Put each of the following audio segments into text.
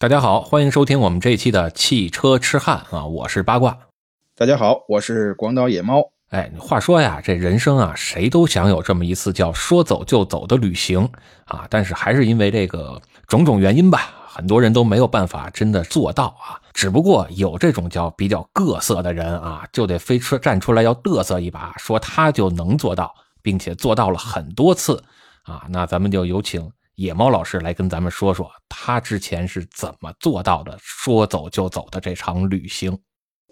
大家好，欢迎收听我们这一期的汽车痴汉啊，我是八卦。大家好，我是广岛野猫。哎，话说呀，这人生啊，谁都想有这么一次叫说走就走的旅行啊，但是还是因为这个种种原因吧，很多人都没有办法真的做到啊。只不过有这种叫比较各色的人啊，就得飞车站出来要嘚瑟一把，说他就能做到，并且做到了很多次啊。那咱们就有请。野猫老师来跟咱们说说，他之前是怎么做到的，说走就走的这场旅行，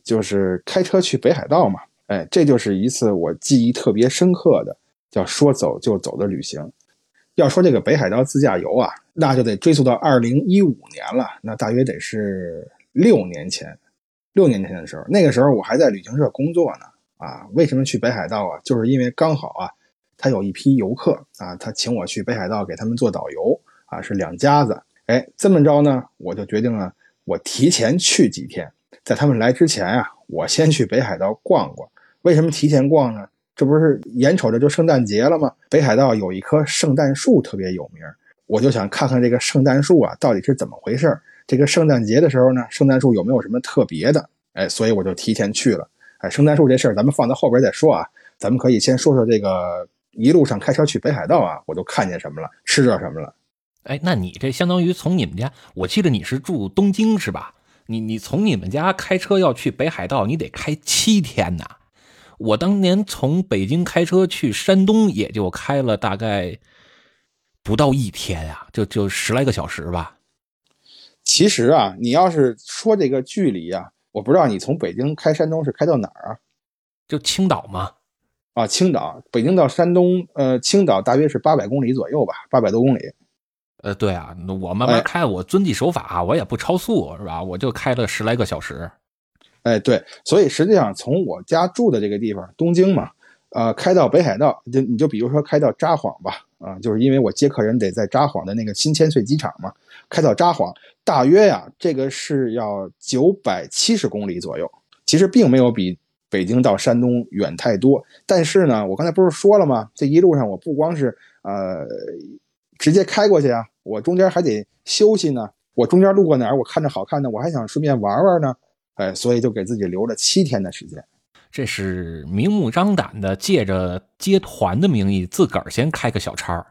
就是开车去北海道嘛。哎，这就是一次我记忆特别深刻的，叫说走就走的旅行。要说这个北海道自驾游啊，那就得追溯到二零一五年了，那大约得是六年前。六年前的时候，那个时候我还在旅行社工作呢。啊，为什么去北海道啊？就是因为刚好啊。他有一批游客啊，他请我去北海道给他们做导游啊，是两家子。哎，这么着呢，我就决定了，我提前去几天，在他们来之前啊，我先去北海道逛逛。为什么提前逛呢？这不是眼瞅着就圣诞节了吗？北海道有一棵圣诞树特别有名，我就想看看这个圣诞树啊到底是怎么回事。这个圣诞节的时候呢，圣诞树有没有什么特别的？哎，所以我就提前去了。哎，圣诞树这事儿咱们放到后边再说啊，咱们可以先说说这个。一路上开车去北海道啊，我都看见什么了，吃着什么了。哎，那你这相当于从你们家，我记得你是住东京是吧？你你从你们家开车要去北海道，你得开七天呐。我当年从北京开车去山东，也就开了大概不到一天呀，就就十来个小时吧。其实啊，你要是说这个距离啊，我不知道你从北京开山东是开到哪儿啊？就青岛吗？啊，青岛，北京到山东，呃，青岛大约是八百公里左右吧，八百多公里。呃，对啊，我慢慢开，我遵纪守法，我也不超速，是吧？我就开了十来个小时。哎，对，所以实际上从我家住的这个地方，东京嘛，呃，开到北海道，就你就比如说开到札幌吧，啊，就是因为我接客人得在札幌的那个新千岁机场嘛，开到札幌，大约呀，这个是要九百七十公里左右，其实并没有比。北京到山东远太多，但是呢，我刚才不是说了吗？这一路上我不光是呃直接开过去啊，我中间还得休息呢。我中间路过哪儿，我看着好看的，我还想顺便玩玩呢。哎，所以就给自己留了七天的时间。这是明目张胆的，借着接团的名义，自个儿先开个小差儿。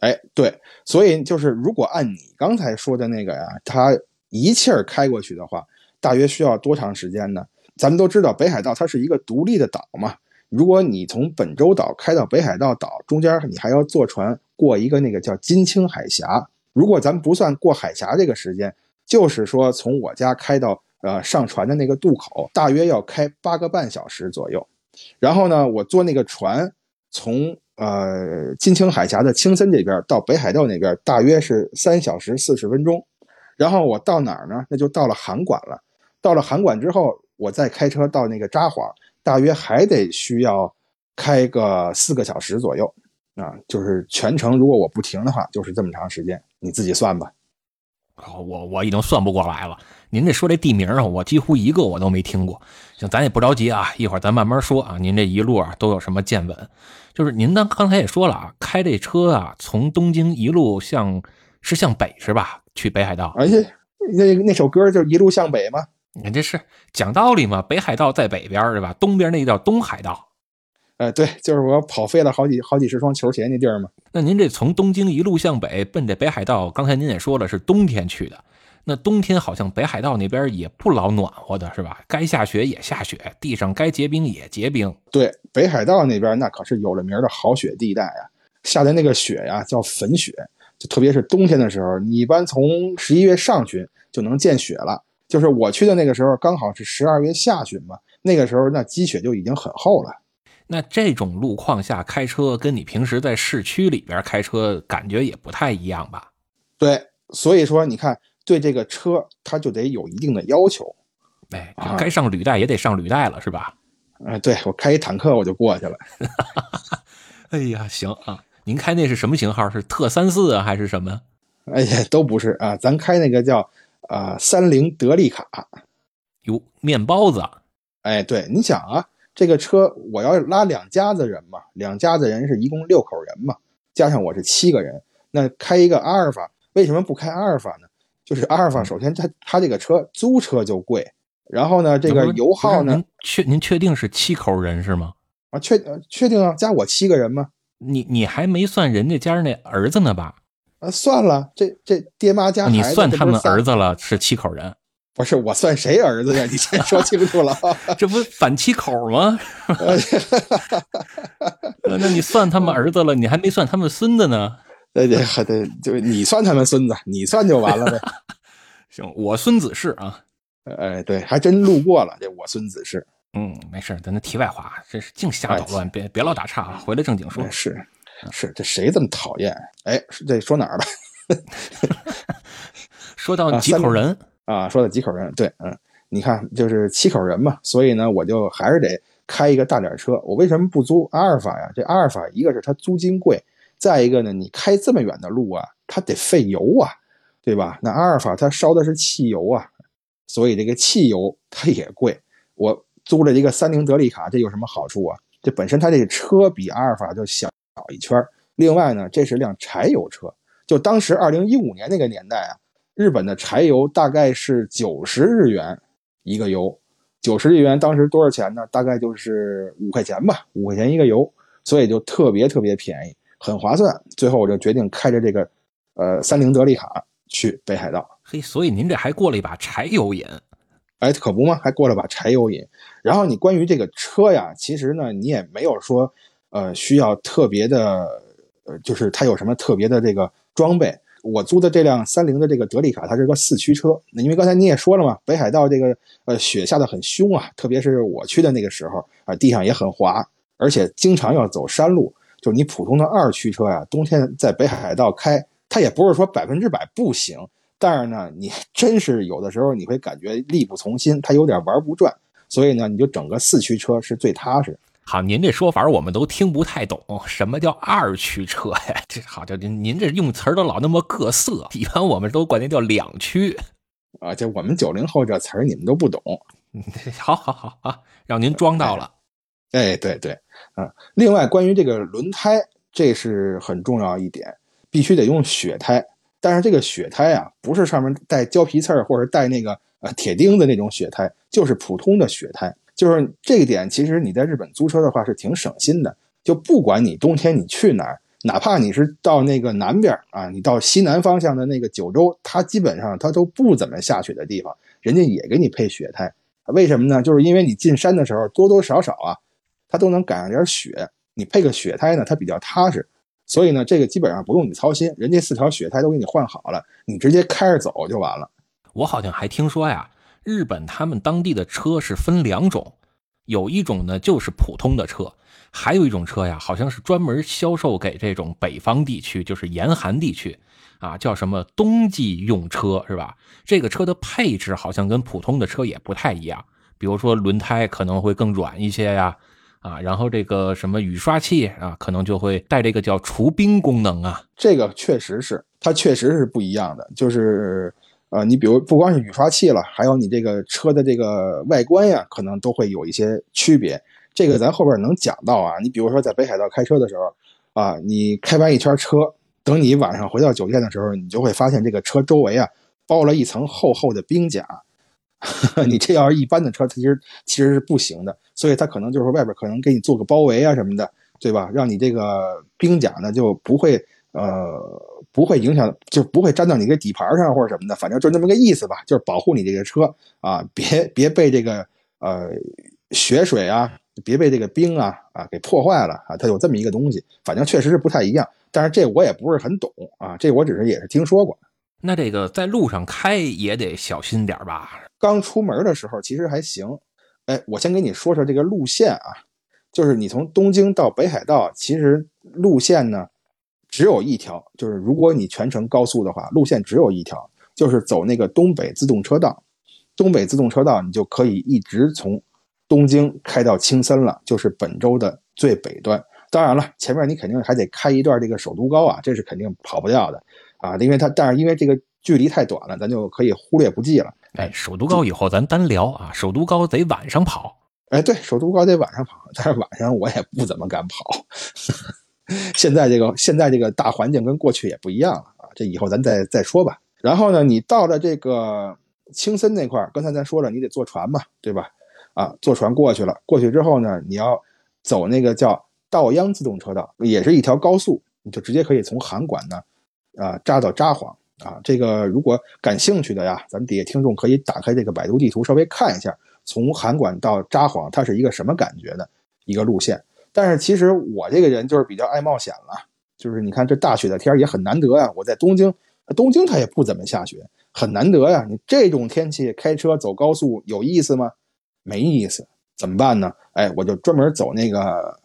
哎，对，所以就是如果按你刚才说的那个呀，他一气儿开过去的话，大约需要多长时间呢？咱们都知道北海道它是一个独立的岛嘛。如果你从本州岛开到北海道岛，中间你还要坐船过一个那个叫金青海峡。如果咱们不算过海峡这个时间，就是说从我家开到呃上船的那个渡口，大约要开八个半小时左右。然后呢，我坐那个船从呃金青海峡的青森这边到北海道那边，大约是三小时四十分钟。然后我到哪儿呢？那就到了函馆了。到了函馆之后。我再开车到那个札幌，大约还得需要开个四个小时左右啊，就是全程如果我不停的话，就是这么长时间，你自己算吧。我我已经算不过来了。您这说这地名啊，我几乎一个我都没听过。行，咱也不着急啊，一会儿咱慢慢说啊。您这一路啊都有什么见闻？就是您刚刚才也说了啊，开这车啊，从东京一路向是向北是吧？去北海道。而且那那首歌就是一路向北吗？你这是讲道理嘛？北海道在北边是吧？东边那叫东海道。呃，对，就是我跑废了好几好几十双球鞋那地儿嘛。那您这从东京一路向北奔这北海道，刚才您也说了是冬天去的。那冬天好像北海道那边也不老暖和的是吧？该下雪也下雪，地上该结冰也结冰。对，北海道那边那可是有了名的好雪地带啊，下的那个雪呀叫粉雪，就特别是冬天的时候，你一般从十一月上旬就能见雪了。就是我去的那个时候，刚好是十二月下旬嘛，那个时候那积雪就已经很厚了。那这种路况下开车，跟你平时在市区里边开车感觉也不太一样吧？对，所以说你看，对这个车它就得有一定的要求。哎，该上履带也得上履带了，是吧？哎，对我开一坦克我就过去了。哎呀，行啊，您开那是什么型号？是特三四啊，还是什么？哎呀，都不是啊，咱开那个叫。啊，三菱德利卡，哟，面包子，哎，对，你想啊，这个车我要拉两家子人嘛，两家子人是一共六口人嘛，加上我是七个人，那开一个阿尔法，为什么不开阿尔法呢？就是阿尔法，首先它它这个车租车就贵，然后呢，这个油耗呢，您确您确定是七口人是吗？啊，确确定啊，加我七个人吗？你你还没算人家家那儿子呢吧？啊，算了，这这爹妈家你算他们儿子子了，是七口人。不是我算谁儿子呀？你先说清楚了。这不反七口吗？那你算他们儿子了，你还没算他们孙子呢。对对，还得就你算他们孙子，你算就完了呗。行，我孙子是啊。哎，对，还真路过了。这我孙子是。嗯，没事，咱那题外话，这是净瞎捣乱，别别老打岔啊。回来正经说。是是，这谁这么讨厌？哎，这说哪儿了？说到几口人。啊，说到几口人，对，嗯，你看，就是七口人嘛，所以呢，我就还是得开一个大点车。我为什么不租阿尔法呀？这阿尔法一个是它租金贵，再一个呢，你开这么远的路啊，它得费油啊，对吧？那阿尔法它烧的是汽油啊，所以这个汽油它也贵。我租了一个三菱德利卡，这有什么好处啊？这本身它这个车比阿尔法就小一圈另外呢，这是辆柴油车，就当时二零一五年那个年代啊。日本的柴油大概是九十日元一个油，九十日元当时多少钱呢？大概就是五块钱吧，五块钱一个油，所以就特别特别便宜，很划算。最后我就决定开着这个，呃，三菱德利卡去北海道。嘿，所以您这还过了一把柴油瘾？哎，可不吗？还过了把柴油瘾。然后你关于这个车呀，其实呢，你也没有说，呃，需要特别的，呃，就是它有什么特别的这个装备。我租的这辆三菱的这个德利卡，它是个四驱车。那因为刚才你也说了嘛，北海道这个呃雪下的很凶啊，特别是我去的那个时候啊，地上也很滑，而且经常要走山路。就你普通的二驱车呀，冬天在北海道开，它也不是说百分之百不行，但是呢，你 真是有的时候你会感觉力不从心，它有点玩不转。所以呢，你就整个四驱车是最踏实。好，您这说法我们都听不太懂，什么叫二驱车呀？这好，就您您这用词儿都老那么各色，一般我们都管那叫两驱啊。这我们九零后这词儿你们都不懂。好好好啊，让您装到了。哎，对对，嗯。另外，关于这个轮胎，这是很重要一点，必须得用雪胎。但是这个雪胎啊，不是上面带胶皮刺儿或者带那个呃铁钉的那种雪胎，就是普通的雪胎。就是这一点，其实你在日本租车的话是挺省心的。就不管你冬天你去哪儿，哪怕你是到那个南边啊，你到西南方向的那个九州，它基本上它都不怎么下雪的地方，人家也给你配雪胎。为什么呢？就是因为你进山的时候多多少少啊，它都能赶上点雪，你配个雪胎呢，它比较踏实。所以呢，这个基本上不用你操心，人家四条雪胎都给你换好了，你直接开着走就完了。我好像还听说呀。日本他们当地的车是分两种，有一种呢就是普通的车，还有一种车呀，好像是专门销售给这种北方地区，就是严寒地区，啊，叫什么冬季用车是吧？这个车的配置好像跟普通的车也不太一样，比如说轮胎可能会更软一些呀，啊，然后这个什么雨刷器啊，可能就会带这个叫除冰功能啊，这个确实是，它确实是不一样的，就是。呃，你比如不光是雨刷器了，还有你这个车的这个外观呀，可能都会有一些区别。这个咱后边能讲到啊。你比如说在北海道开车的时候，啊，你开完一圈车，等你晚上回到酒店的时候，你就会发现这个车周围啊包了一层厚厚的冰甲。你这要是一般的车，它其实其实是不行的。所以它可能就是外边可能给你做个包围啊什么的，对吧？让你这个冰甲呢就不会呃。不会影响，就不会粘到你这底盘上或者什么的，反正就那么个意思吧，就是保护你这个车啊，别别被这个呃雪水啊，别被这个冰啊啊给破坏了啊，它有这么一个东西，反正确实是不太一样，但是这我也不是很懂啊，这我只是也是听说过。那这个在路上开也得小心点吧？刚出门的时候其实还行，哎，我先给你说说这个路线啊，就是你从东京到北海道，其实路线呢。只有一条，就是如果你全程高速的话，路线只有一条，就是走那个东北自动车道。东北自动车道，你就可以一直从东京开到青森了，就是本州的最北端。当然了，前面你肯定还得开一段这个首都高啊，这是肯定跑不掉的啊，因为它，但是因为这个距离太短了，咱就可以忽略不计了。哎，首都高以后咱单聊啊，首都高得晚上跑。哎，对，首都高得晚上跑，但是晚上我也不怎么敢跑。现在这个现在这个大环境跟过去也不一样了啊，这以后咱再再说吧。然后呢，你到了这个青森那块儿，刚才咱说了，你得坐船嘛，对吧？啊，坐船过去了，过去之后呢，你要走那个叫道央自动车道，也是一条高速，你就直接可以从函馆呢，啊，扎到札幌啊。这个如果感兴趣的呀，咱们底下听众可以打开这个百度地图，稍微看一下，从函馆到札幌它是一个什么感觉的一个路线。但是其实我这个人就是比较爱冒险了，就是你看这大雪的天也很难得呀。我在东京，东京它也不怎么下雪，很难得呀。你这种天气开车走高速有意思吗？没意思，怎么办呢？哎，我就专门走那个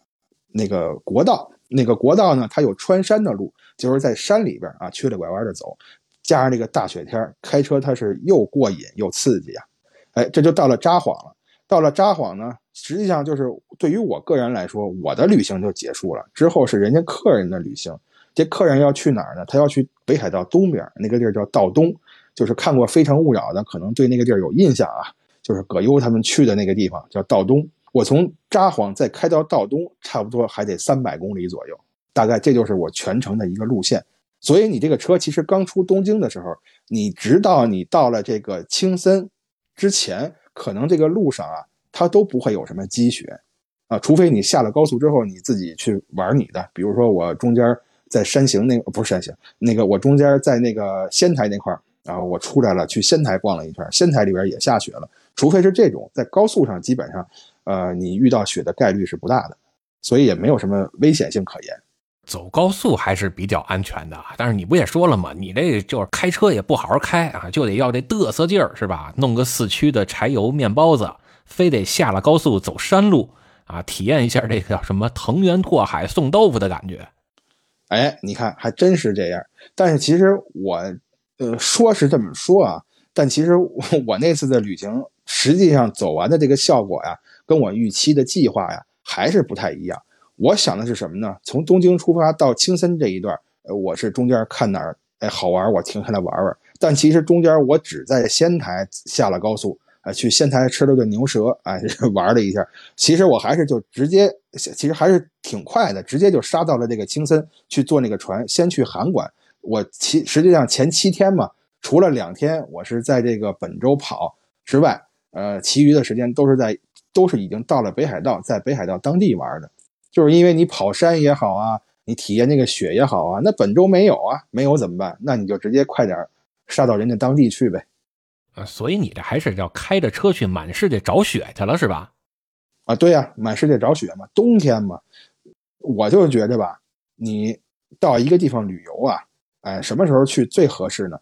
那个国道，那个国道呢，它有穿山的路，就是在山里边啊，曲里拐弯的走，加上这个大雪天，开车它是又过瘾又刺激啊！哎，这就到了札幌了。到了札幌呢，实际上就是对于我个人来说，我的旅行就结束了。之后是人家客人的旅行，这客人要去哪儿呢？他要去北海道东边那个地儿叫道东，就是看过《非诚勿扰》的，可能对那个地儿有印象啊。就是葛优他们去的那个地方叫道东，我从札幌再开到道东，差不多还得三百公里左右，大概这就是我全程的一个路线。所以你这个车其实刚出东京的时候，你直到你到了这个青森之前，可能这个路上啊，它都不会有什么积雪啊，除非你下了高速之后你自己去玩你的。比如说我中间在山形那不是山形，那个我中间在那个仙台那块儿。然后我出来了，去仙台逛了一圈，仙台里边也下雪了。除非是这种在高速上，基本上，呃，你遇到雪的概率是不大的，所以也没有什么危险性可言。走高速还是比较安全的，但是你不也说了吗？你这就是开车也不好好开啊，就得要这嘚瑟劲儿是吧？弄个四驱的柴油面包子，非得下了高速走山路啊，体验一下这个叫什么藤原拓海送豆腐的感觉。哎，你看还真是这样。但是其实我。呃，说是这么说啊，但其实我那次的旅行，实际上走完的这个效果呀，跟我预期的计划呀，还是不太一样。我想的是什么呢？从东京出发到青森这一段，呃，我是中间看哪儿哎好玩，我停下来玩玩。但其实中间我只在仙台下了高速，啊，去仙台吃了顿牛舌，哎，玩了一下。其实我还是就直接，其实还是挺快的，直接就杀到了这个青森去坐那个船，先去函馆。我其实际上前七天嘛，除了两天我是在这个本州跑之外，呃，其余的时间都是在都是已经到了北海道，在北海道当地玩的。就是因为你跑山也好啊，你体验那个雪也好啊，那本周没有啊，没有怎么办？那你就直接快点杀到人家当地去呗。啊，所以你这还是要开着车去满世界找雪去了是吧？啊，对呀，满世界找雪嘛，冬天嘛，我就觉得吧，你到一个地方旅游啊。哎，什么时候去最合适呢？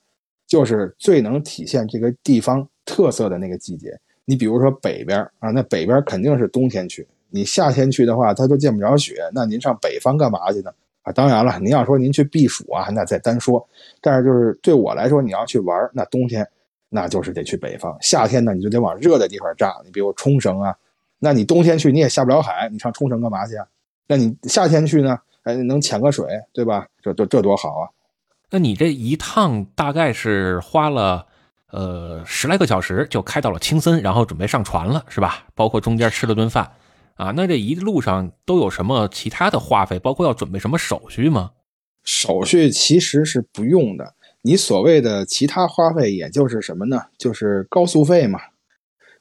就是最能体现这个地方特色的那个季节。你比如说北边啊，那北边肯定是冬天去。你夏天去的话，它都见不着雪。那您上北方干嘛去呢？啊，当然了，您要说您去避暑啊，那再单说。但是就是对我来说，你要去玩，那冬天那就是得去北方。夏天呢，你就得往热的地方扎。你比如冲绳啊，那你冬天去你也下不了海，你上冲绳干嘛去啊？那你夏天去呢？哎，能潜个水，对吧？这这这多好啊！那你这一趟大概是花了，呃，十来个小时就开到了青森，然后准备上船了，是吧？包括中间吃了顿饭，啊，那这一路上都有什么其他的花费？包括要准备什么手续吗？手续其实是不用的，你所谓的其他花费，也就是什么呢？就是高速费嘛，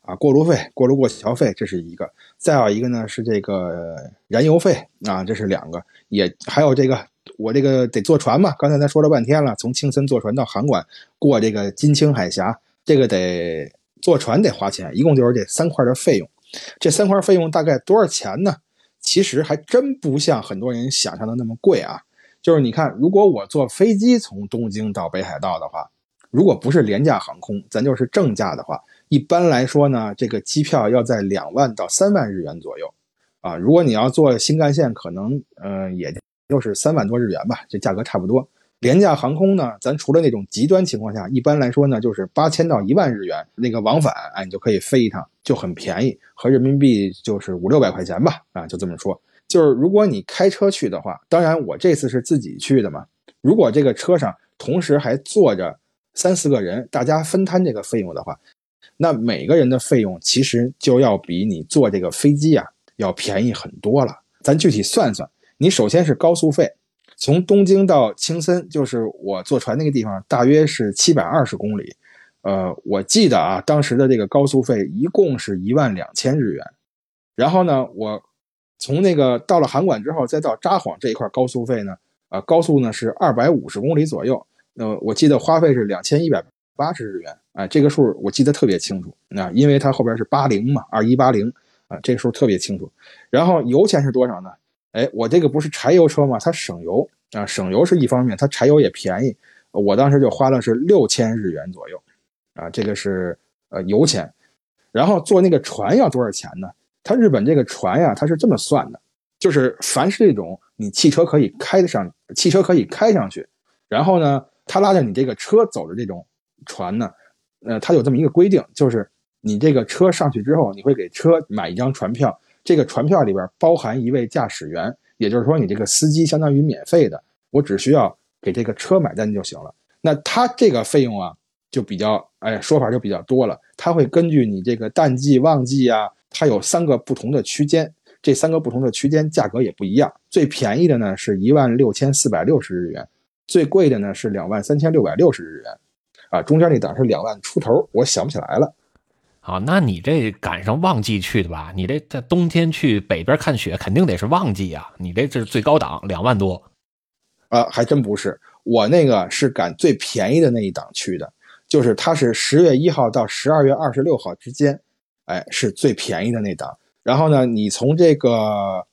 啊，过路费、过路过桥费，这是一个；再有一个呢是这个燃油费啊，这是两个，也还有这个。我这个得坐船嘛，刚才咱说了半天了，从青森坐船到函馆，过这个金青海峡，这个得坐船得花钱，一共就是这三块的费用。这三块费用大概多少钱呢？其实还真不像很多人想象的那么贵啊。就是你看，如果我坐飞机从东京到北海道的话，如果不是廉价航空，咱就是正价的话，一般来说呢，这个机票要在两万到三万日元左右啊。如果你要坐新干线，可能嗯也。就是三万多日元吧，这价格差不多。廉价航空呢，咱除了那种极端情况下，一般来说呢，就是八千到一万日元那个往返，哎，你就可以飞一趟，就很便宜，合人民币就是五六百块钱吧，啊，就这么说。就是如果你开车去的话，当然我这次是自己去的嘛。如果这个车上同时还坐着三四个人，大家分摊这个费用的话，那每个人的费用其实就要比你坐这个飞机啊要便宜很多了。咱具体算算。你首先是高速费，从东京到青森，就是我坐船那个地方，大约是七百二十公里。呃，我记得啊，当时的这个高速费一共是一万两千日元。然后呢，我从那个到了函馆之后，再到札幌这一块高速费呢，呃，高速呢是二百五十公里左右。呃，我记得花费是两千一百八十日元。哎，这个数我记得特别清楚。那因为它后边是八零嘛，二一八零啊，这个数特别清楚。然后油钱是多少呢？哎，我这个不是柴油车吗？它省油啊，省油是一方面，它柴油也便宜。我当时就花了是六千日元左右。啊，这个是呃油钱，然后坐那个船要多少钱呢？它日本这个船呀，它是这么算的，就是凡是这种你汽车可以开得上，汽车可以开上去，然后呢，它拉着你这个车走的这种船呢，呃，它有这么一个规定，就是你这个车上去之后，你会给车买一张船票，这个船票里边包含一位驾驶员，也就是说你这个司机相当于免费的，我只需要给这个车买单就行了。那它这个费用啊。就比较哎，说法就比较多了。它会根据你这个淡季旺季啊，它有三个不同的区间，这三个不同的区间价格也不一样。最便宜的呢是一万六千四百六十日元，最贵的呢是两万三千六百六十日元，啊，中间那档是两万出头，我想不起来了。好，那你这赶上旺季去的吧？你这在冬天去北边看雪，肯定得是旺季啊。你这这是最高档，两万多。啊，还真不是，我那个是赶最便宜的那一档去的。就是它是十月一号到十二月二十六号之间，哎，是最便宜的那档。然后呢，你从这个，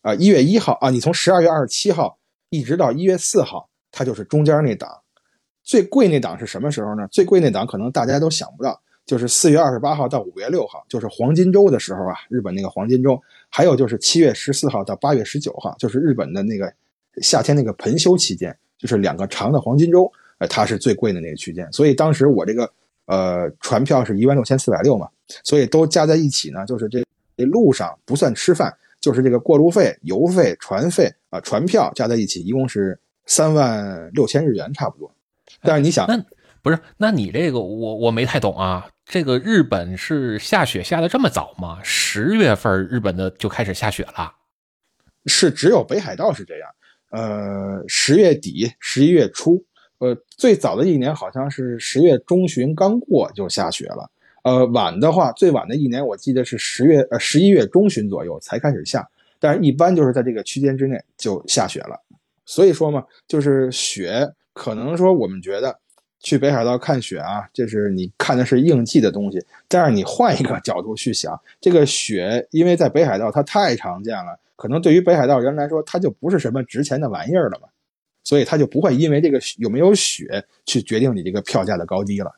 呃，一月一号啊，你从十二月二十七号一直到一月四号，它就是中间那档。最贵那档是什么时候呢？最贵那档可能大家都想不到，就是四月二十八号到五月六号，就是黄金周的时候啊，日本那个黄金周。还有就是七月十四号到八月十九号，就是日本的那个夏天那个盆休期间，就是两个长的黄金周。呃它是最贵的那个区间，所以当时我这个呃船票是一万六千四百六嘛，所以都加在一起呢，就是这这路上不算吃饭，就是这个过路费、油费、船费啊，船票加在一起一共是三万六千日元差不多。但是你想，那不是？那你这个我我没太懂啊。这个日本是下雪下的这么早吗？十月份日本的就开始下雪了？是只有北海道是这样。呃，十月底、十一月初。呃，最早的一年好像是十月中旬刚过就下雪了。呃，晚的话，最晚的一年我记得是十月呃十一月中旬左右才开始下，但是一般就是在这个区间之内就下雪了。所以说嘛，就是雪可能说我们觉得去北海道看雪啊，这是你看的是应季的东西。但是你换一个角度去想，这个雪因为在北海道它太常见了，可能对于北海道人来说，它就不是什么值钱的玩意儿了嘛。所以它就不会因为这个有没有雪去决定你这个票价的高低了。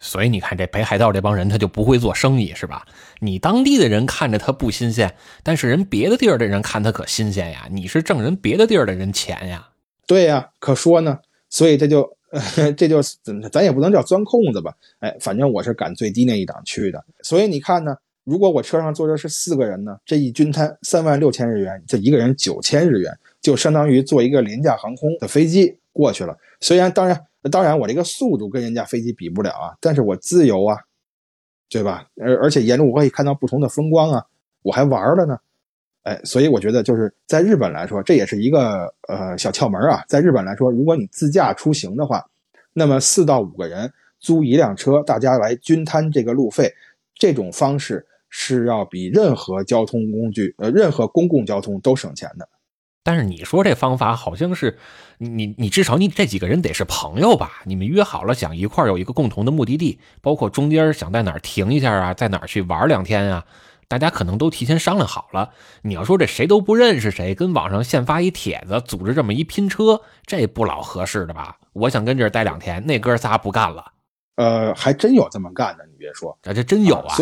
所以你看这北海道这帮人他就不会做生意是吧？你当地的人看着他不新鲜，但是人别的地儿的人看他可新鲜呀。你是挣人别的地儿的人钱呀。对呀，可说呢。所以这就 这就怎么咱也不能叫钻空子吧？哎，反正我是赶最低那一档去的。所以你看呢，如果我车上坐着是四个人呢，这一均摊三万六千日元，这一个人九千日元。就相当于坐一个廉价航空的飞机过去了。虽然当然当然我这个速度跟人家飞机比不了啊，但是我自由啊，对吧？而而且沿路我可以看到不同的风光啊，我还玩了呢。哎，所以我觉得就是在日本来说，这也是一个呃小窍门啊。在日本来说，如果你自驾出行的话，那么四到五个人租一辆车，大家来均摊这个路费，这种方式是要比任何交通工具呃任何公共交通都省钱的。但是你说这方法好像是，你你至少你这几个人得是朋友吧？你们约好了想一块有一个共同的目的地，包括中间想在哪儿停一下啊，在哪儿去玩两天啊，大家可能都提前商量好了。你要说这谁都不认识谁，跟网上现发一帖子组织这么一拼车，这不老合适的吧？我想跟这儿待两天，那哥仨不干了。呃，还真有这么干的，你别说，啊，这真有啊，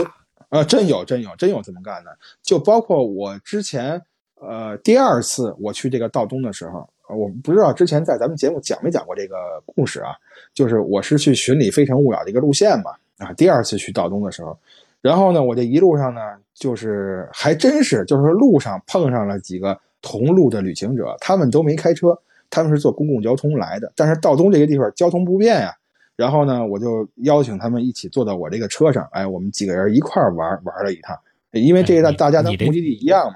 呃，真有真有真有这么干的，就包括我之前。呃，第二次我去这个道东的时候，我不知道之前在咱们节目讲没讲过这个故事啊？就是我是去巡礼《非诚勿扰》的一个路线嘛，啊，第二次去道东的时候，然后呢，我这一路上呢，就是还真是就是路上碰上了几个同路的旅行者，他们都没开车，他们是坐公共交通来的，但是道东这个地方交通不便呀，然后呢，我就邀请他们一起坐到我这个车上，哎，我们几个人一块玩玩了一趟，因为这个大家的目的地一样嘛。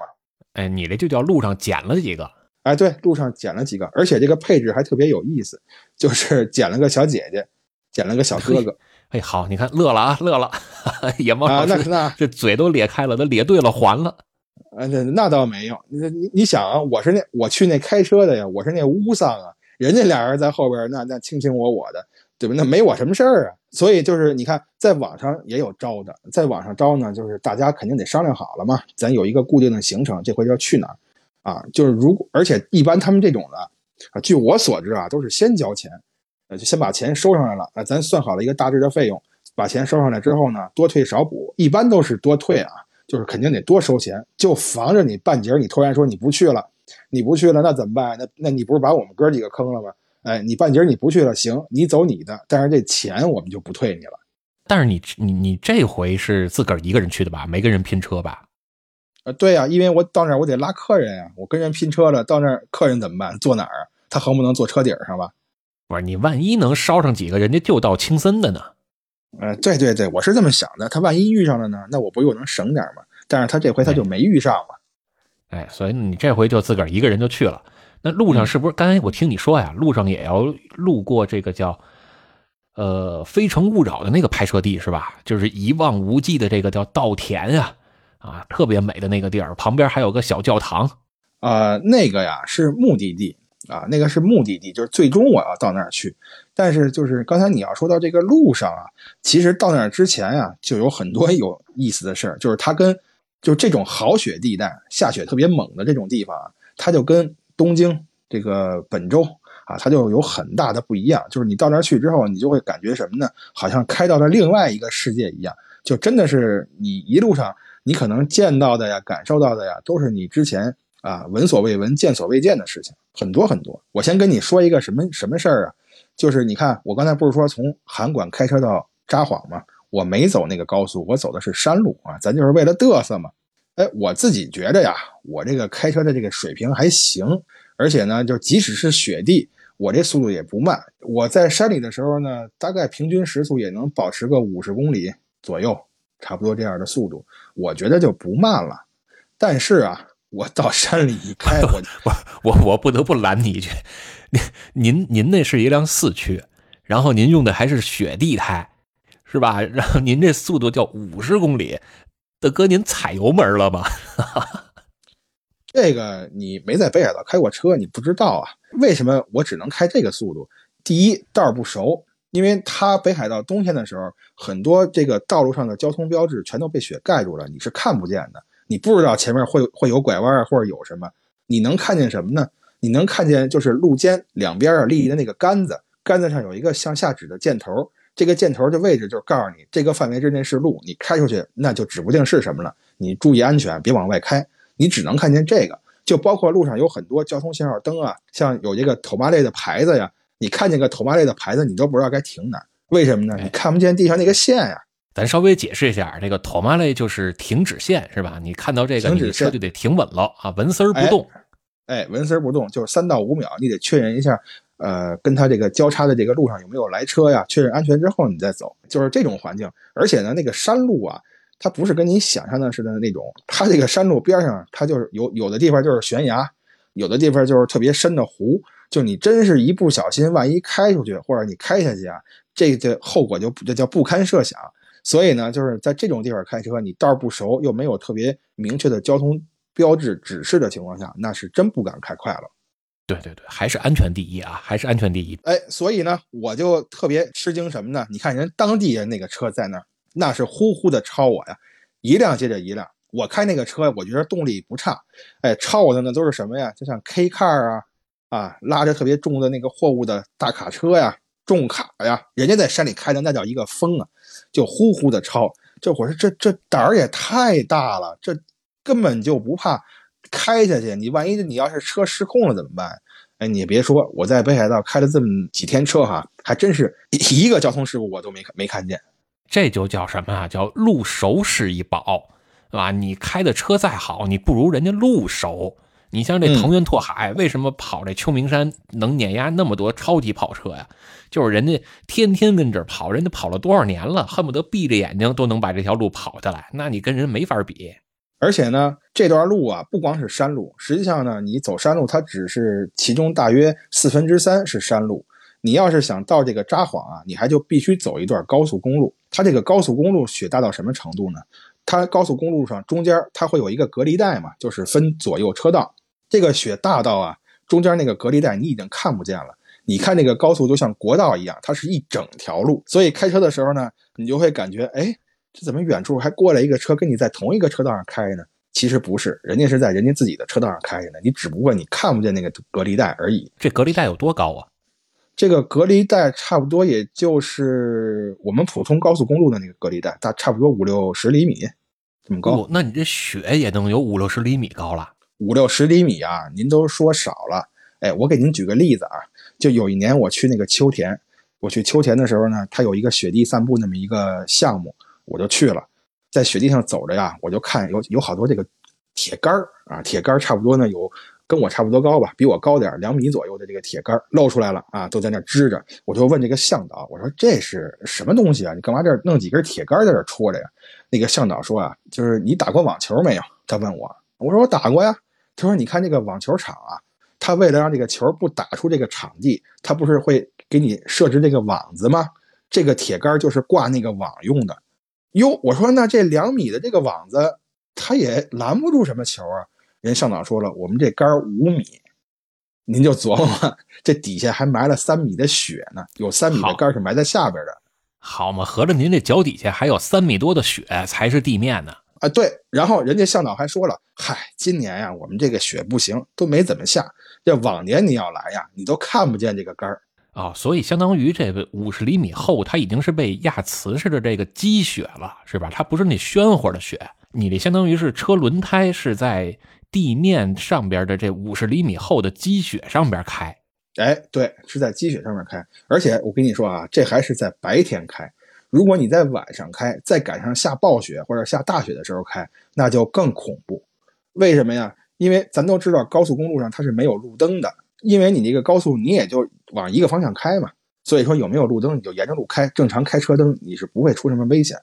哎，你这就叫路上捡了几个哎，对，路上捡了几个，而且这个配置还特别有意思，就是捡了个小姐姐，捡了个小哥哥。哎，好，你看乐了啊，乐了，野猫啊，老那那师这嘴都咧开了，都咧对了，还了。啊，那那倒没有。你你你想啊，我是那我去那开车的呀，我是那乌桑啊，人家俩人在后边那那卿卿我我的，对吧？那没我什么事儿啊。所以就是你看，在网上也有招的，在网上招呢，就是大家肯定得商量好了嘛，咱有一个固定的行程，这回要去哪儿啊？就是如果而且一般他们这种的啊，据我所知啊，都是先交钱，呃，就先把钱收上来了啊，咱算好了一个大致的费用，把钱收上来之后呢，多退少补，一般都是多退啊。就是肯定得多收钱，就防着你半截你突然说你不去了，你不去了那怎么办？那那你不是把我们哥几个坑了吗？哎，你半截你不去了，行，你走你的，但是这钱我们就不退你了。但是你你你这回是自个儿一个人去的吧？没跟人拼车吧？呃，对呀，因为我到那儿我得拉客人呀，我跟人拼车了，到那儿客人怎么办？坐哪儿？他横不能坐车顶上吧？你万一能捎上几个人家就到青森的呢？呃，对对对，我是这么想的。他万一遇上了呢，那我不又能省点吗？但是他这回他就没遇上嘛。哎，所以你这回就自个儿一个人就去了。那路上是不是？刚才我听你说呀，路上也要路过这个叫呃《非诚勿扰》的那个拍摄地是吧？就是一望无际的这个叫稻田呀，啊，特别美的那个地儿，旁边还有个小教堂。啊，那个呀是目的地啊，那个是目的地，就是最终我要到那儿去。但是就是刚才你要说到这个路上啊，其实到那儿之前啊，就有很多有意思的事儿，就是它跟就这种好雪地带，下雪特别猛的这种地方啊，它就跟东京这个本州啊，它就有很大的不一样。就是你到那儿去之后，你就会感觉什么呢？好像开到了另外一个世界一样，就真的是你一路上你可能见到的呀、感受到的呀，都是你之前啊闻所未闻、见所未见的事情，很多很多。我先跟你说一个什么什么事儿啊？就是你看，我刚才不是说从函馆开车到札幌吗？我没走那个高速，我走的是山路啊，咱就是为了嘚瑟嘛。哎，我自己觉着呀，我这个开车的这个水平还行，而且呢，就即使是雪地，我这速度也不慢。我在山里的时候呢，大概平均时速也能保持个五十公里左右，差不多这样的速度，我觉得就不慢了。但是啊，我到山里一开，我我我我不得不拦你一句，您您您那是一辆四驱，然后您用的还是雪地胎，是吧？然后您这速度叫五十公里，大哥您踩油门了吗？这个你没在北海道开过车，你不知道啊。为什么我只能开这个速度？第一，道不熟，因为它北海道冬天的时候，很多这个道路上的交通标志全都被雪盖住了，你是看不见的。你不知道前面会会有拐弯啊，或者有什么。你能看见什么呢？你能看见就是路肩两边啊立的那个杆子，杆子上有一个向下指的箭头，这个箭头的位置就是告诉你这个范围之内是路，你开出去那就指不定是什么了。你注意安全，别往外开。你只能看见这个，就包括路上有很多交通信号灯啊，像有这个头麻类的牌子呀，你看见个头麻类的牌子，你都不知道该停哪。为什么呢？你看不见地上那个线呀。咱稍微解释一下，这个头麻类就是停止线，是吧？你看到这个，你车就得停稳了啊，纹丝儿不动。哎，纹丝儿不动，就是三到五秒，你得确认一下，呃，跟它这个交叉的这个路上有没有来车呀？确认安全之后你再走，就是这种环境。而且呢，那个山路啊。它不是跟你想象的似的那种，它这个山路边上，它就是有有的地方就是悬崖，有的地方就是特别深的湖，就你真是一不小心，万一开出去或者你开下去啊，这这后果就这叫不堪设想。所以呢，就是在这种地方开车，你道不熟又没有特别明确的交通标志指示的情况下，那是真不敢开快了。对对对，还是安全第一啊，还是安全第一。哎，所以呢，我就特别吃惊什么呢？你看人当地人那个车在那儿。那是呼呼的超我呀，一辆接着一辆。我开那个车，我觉得动力不差。哎，超我的那都是什么呀？就像 K car 啊，啊，拉着特别重的那个货物的大卡车呀，重卡呀，人家在山里开的那叫一个疯啊，就呼呼的超。这我说这这胆儿也太大了，这根本就不怕开下去。你万一你要是车失控了怎么办？哎，你别说，我在北海道开了这么几天车哈，还真是一个交通事故我都没没看见。这就叫什么啊？叫路熟是一宝，对吧？你开的车再好，你不如人家路熟。你像这藤原拓海，为什么跑这秋名山能碾压那么多超级跑车呀？就是人家天天跟这儿跑，人家跑了多少年了，恨不得闭着眼睛都能把这条路跑下来。那你跟人没法比。而且呢，这段路啊，不光是山路，实际上呢，你走山路，它只是其中大约四分之三是山路。你要是想到这个札幌啊，你还就必须走一段高速公路。它这个高速公路雪大到什么程度呢？它高速公路上中间它会有一个隔离带嘛，就是分左右车道。这个雪大到啊，中间那个隔离带你已经看不见了。你看那个高速就像国道一样，它是一整条路，所以开车的时候呢，你就会感觉，哎。这怎么远处还过来一个车跟你在同一个车道上开呢？其实不是，人家是在人家自己的车道上开着呢。你只不过你看不见那个隔离带而已。这隔离带有多高啊？这个隔离带差不多也就是我们普通高速公路的那个隔离带，大差不多五六十厘米这么高。那你这雪也能有五六十厘米高了？五六十厘米啊，您都说少了。哎，我给您举个例子啊，就有一年我去那个秋田，我去秋田的时候呢，它有一个雪地散步那么一个项目。我就去了，在雪地上走着呀，我就看有有好多这个铁杆啊，铁杆差不多呢有跟我差不多高吧，比我高点两米左右的这个铁杆露出来了啊，都在那支着。我就问这个向导，我说这是什么东西啊？你干嘛这弄几根铁杆在这戳着呀？那个向导说啊，就是你打过网球没有？他问我，我说我打过呀。他说你看这个网球场啊，他为了让这个球不打出这个场地，他不是会给你设置这个网子吗？这个铁杆就是挂那个网用的。哟，我说那这两米的这个网子，它也拦不住什么球啊？人向导说了，我们这杆五米，您就琢磨，这底下还埋了三米的雪呢，有三米的杆是埋在下边的。好嘛，合着您这脚底下还有三米多的雪才是地面呢？啊，对。然后人家向导还说了，嗨，今年呀，我们这个雪不行，都没怎么下。这往年你要来呀，你都看不见这个杆儿。啊，所以相当于这个五十厘米厚，它已经是被压瓷实的这个积雪了，是吧？它不是那暄乎的雪，你这相当于是车轮胎是在地面上边的这五十厘米厚的积雪上边开。哎，对，是在积雪上面开。而且我跟你说啊，这还是在白天开。如果你在晚上开，再赶上下暴雪或者下大雪的时候开，那就更恐怖。为什么呀？因为咱都知道高速公路上它是没有路灯的。因为你这个高速，你也就往一个方向开嘛，所以说有没有路灯，你就沿着路开，正常开车灯，你是不会出什么危险。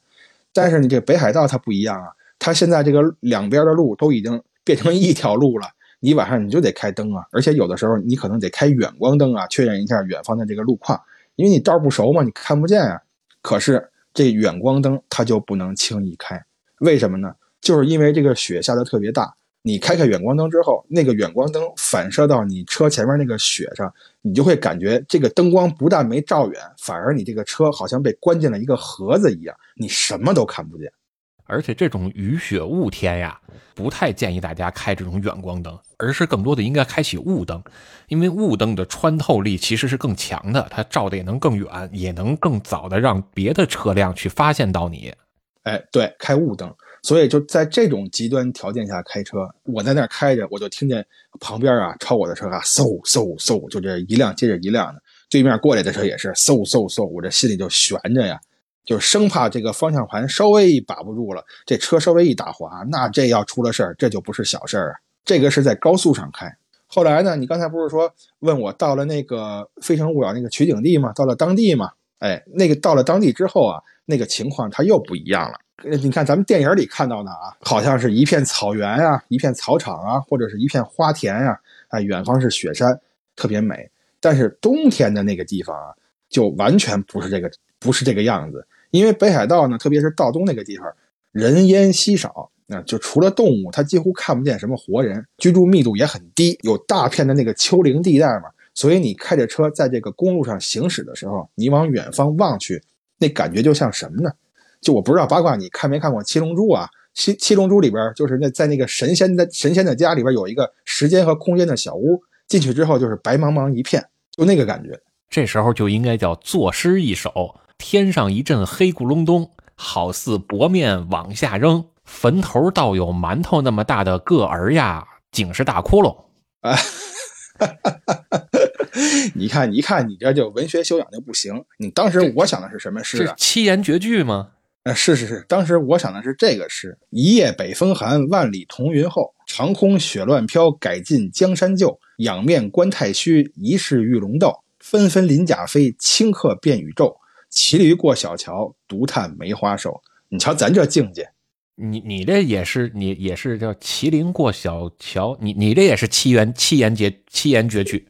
但是你这北海道它不一样啊，它现在这个两边的路都已经变成一条路了，你晚上你就得开灯啊，而且有的时候你可能得开远光灯啊，确认一下远方的这个路况，因为你道不熟嘛，你看不见啊。可是这远光灯它就不能轻易开，为什么呢？就是因为这个雪下的特别大。你开开远光灯之后，那个远光灯反射到你车前面那个雪上，你就会感觉这个灯光不但没照远，反而你这个车好像被关进了一个盒子一样，你什么都看不见。而且这种雨雪雾天呀，不太建议大家开这种远光灯，而是更多的应该开启雾灯，因为雾灯的穿透力其实是更强的，它照的也能更远，也能更早的让别的车辆去发现到你。哎，对，开雾灯。所以就在这种极端条件下开车，我在那儿开着，我就听见旁边啊超我的车啊嗖嗖嗖，就这一辆接着一辆的，对面过来的车也是嗖嗖嗖，我这心里就悬着呀，就生怕这个方向盘稍微一把不住了，这车稍微一打滑，那这要出了事儿，这就不是小事儿啊。这个是在高速上开。后来呢，你刚才不是说问我到了那个《非诚勿扰》那个取景地吗？到了当地吗？哎，那个到了当地之后啊，那个情况它又不一样了。你看咱们电影里看到的啊，好像是一片草原啊，一片草场啊，或者是一片花田呀，啊，远方是雪山，特别美。但是冬天的那个地方啊，就完全不是这个，不是这个样子。因为北海道呢，特别是道东那个地方，人烟稀少，那就除了动物，它几乎看不见什么活人，居住密度也很低，有大片的那个丘陵地带嘛。所以你开着车在这个公路上行驶的时候，你往远方望去，那感觉就像什么呢？就我不知道八卦，你看没看过《七龙珠》啊？《七七龙珠》里边就是那在那个神仙的神仙的家里边有一个时间和空间的小屋，进去之后就是白茫茫一片，就那个感觉。这时候就应该叫作诗一首：天上一阵黑咕隆咚，好似薄面往下扔，坟头倒有馒头那么大的个儿呀，竟是大窟窿。啊，你看，你看你这就文学修养就不行。你当时我想的是什么诗啊？七言绝句吗？呃，是是是，当时我想的是这个诗：一夜北风寒，万里同云后。长空雪乱飘，改尽江山旧。仰面观太虚，疑是玉龙斗。纷纷鳞甲飞，顷刻变宇宙。骑驴过小桥，独叹梅花瘦。你瞧咱这境界，你你这也是你也是叫麒麟过小桥，你你这也是七言七言绝七言绝句。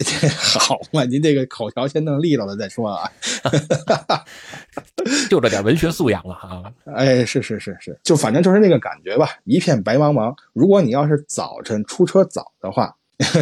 好嘛，您这个口条先弄利落了再说啊。就这点文学素养了啊！哎，是是是是，就反正就是那个感觉吧，一片白茫茫。如果你要是早晨出车早的话，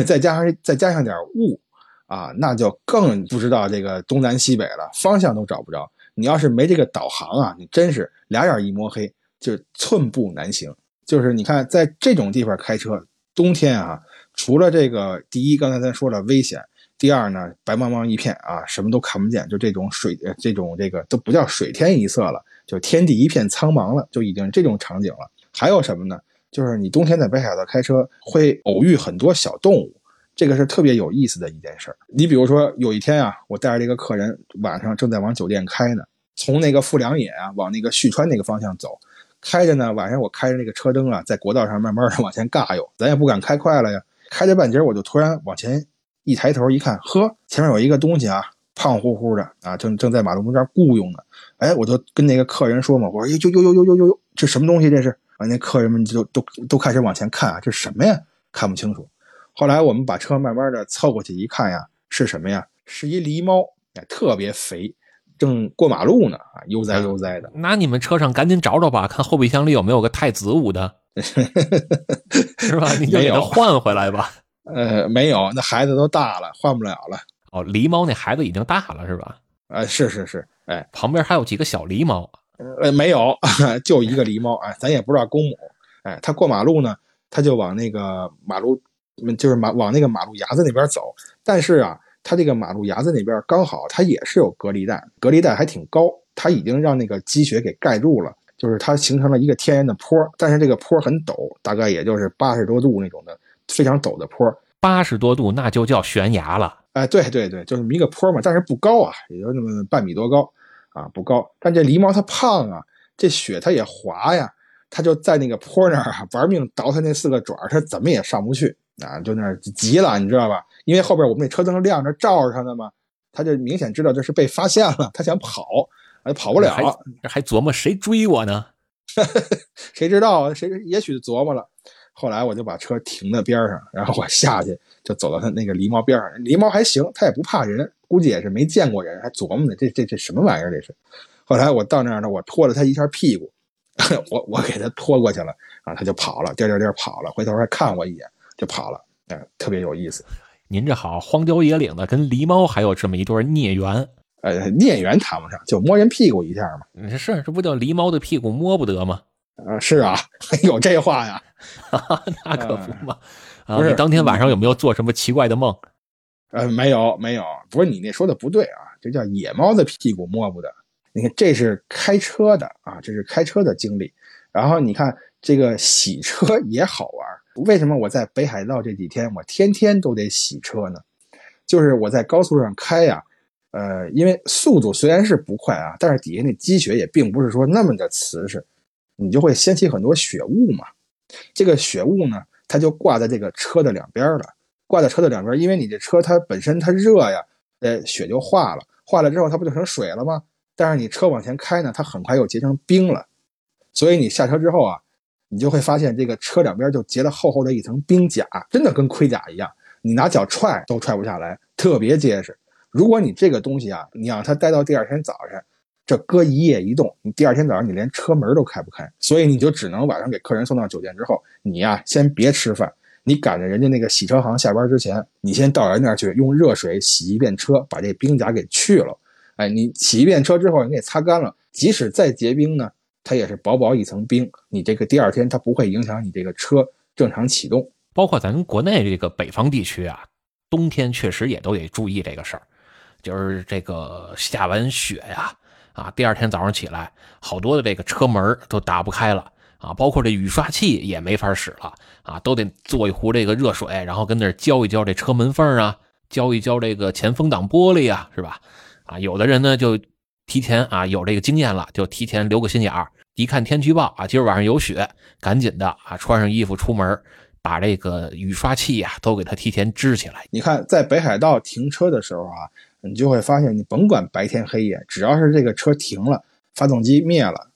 再加上再加上点雾啊，那就更不知道这个东南西北了，方向都找不着。你要是没这个导航啊，你真是俩眼一摸黑，就寸步难行。就是你看，在这种地方开车，冬天啊。除了这个，第一，刚才咱说了危险；第二呢，白茫茫一片啊，什么都看不见，就这种水，这种这个都不叫水天一色了，就天地一片苍茫了，就已经这种场景了。还有什么呢？就是你冬天在北海道开车会偶遇很多小动物，这个是特别有意思的一件事儿。你比如说有一天啊，我带着这个客人晚上正在往酒店开呢，从那个富良野啊往那个旭川那个方向走，开着呢，晚上我开着那个车灯啊，在国道上慢慢的往前尬悠，咱也不敢开快了呀。开着半截，我就突然往前一抬头一看，呵，前面有一个东西啊，胖乎乎的啊，正正在马路中间雇佣呢。哎，我就跟那个客人说嘛，我说，呦呦呦呦呦呦呦，这什么东西？这是啊，那客人们就都都开始往前看啊，这什么呀？看不清楚。后来我们把车慢慢的凑过去一看呀，是什么呀？是一狸猫，哎，特别肥，正过马路呢啊，悠哉悠哉的。那你们车上赶紧找找吧，看后备箱里有没有个太子舞的。是吧？你就给它换回来吧。呃，没有，那孩子都大了，换不了了。哦，狸猫那孩子已经大了，是吧？哎，是是是，哎，旁边还有几个小狸猫。呃，没有，就一个狸猫。哎，咱也不知道公母。哎，它过马路呢，它就往那个马路，就是马往那个马路牙子那边走。但是啊，他这个马路牙子那边刚好，它也是有隔离带，隔离带还挺高，它已经让那个积雪给盖住了。就是它形成了一个天然的坡，但是这个坡很陡，大概也就是八十多度那种的非常陡的坡。八十多度那就叫悬崖了。哎，对对对，就是一个坡嘛，但是不高啊，也就那么半米多高啊，不高。但这狸猫它胖啊，这雪它也滑呀，它就在那个坡那儿玩命倒它那四个爪，它怎么也上不去啊，就那急了，你知道吧？因为后边我们那车灯亮着照着他的嘛，他就明显知道这是被发现了，他想跑。还跑不了，还琢磨谁追我呢？谁知道啊？谁也许琢磨了。后来我就把车停在边上，然后我下去就走到他那个狸猫边上。狸猫还行，他也不怕人，估计也是没见过人，还琢磨呢，这这这什么玩意儿？这是。后来我到那儿呢，我拖了他一下屁股，我我给他拖过去了然后，他就跑了，颠颠颠跑了，回头还看我一眼就跑了，哎，特别有意思。您这好，荒郊野岭的，跟狸猫还有这么一段孽缘。呃，孽缘谈不上，就摸人屁股一下嘛。你是，这不叫狸猫的屁股摸不得吗？啊，是啊，有这话呀？那可不嘛。不是，当天晚上有没有做什么奇怪的梦？呃，没有，没有。不是你那说的不对啊，这叫野猫的屁股摸不得。你看，这是开车的啊，这是开车的经历。然后你看这个洗车也好玩。为什么我在北海道这几天我天天都得洗车呢？就是我在高速上开呀。呃，因为速度虽然是不快啊，但是底下那积雪也并不是说那么的瓷实，你就会掀起很多雪雾嘛。这个雪雾呢，它就挂在这个车的两边了，挂在车的两边，因为你这车它本身它热呀，呃，雪就化了，化了之后它不就成水了吗？但是你车往前开呢，它很快又结成冰了，所以你下车之后啊，你就会发现这个车两边就结了厚厚的一层冰甲，真的跟盔甲一样，你拿脚踹都踹不下来，特别结实。如果你这个东西啊，你让它待到第二天早晨，这搁一夜一冻，你第二天早上你连车门都开不开，所以你就只能晚上给客人送到酒店之后，你呀先别吃饭，你赶着人家那个洗车行下班之前，你先到人那儿去用热水洗一遍车，把这冰甲给去了。哎，你洗一遍车之后，你给擦干了，即使再结冰呢，它也是薄薄一层冰，你这个第二天它不会影响你这个车正常启动。包括咱国内这个北方地区啊，冬天确实也都得注意这个事儿。就是这个下完雪呀，啊，第二天早上起来，好多的这个车门都打不开了啊，包括这雨刷器也没法使了啊，都得做一壶这个热水，然后跟那浇一浇这车门缝啊，浇一浇这个前风挡玻璃啊，是吧？啊，有的人呢就提前啊有这个经验了，就提前留个心眼儿，一看天气预报啊，今儿晚上有雪，赶紧的啊穿上衣服出门，把这个雨刷器呀都给它提前支起来。你看在北海道停车的时候啊。你就会发现，你甭管白天黑夜，只要是这个车停了，发动机灭了，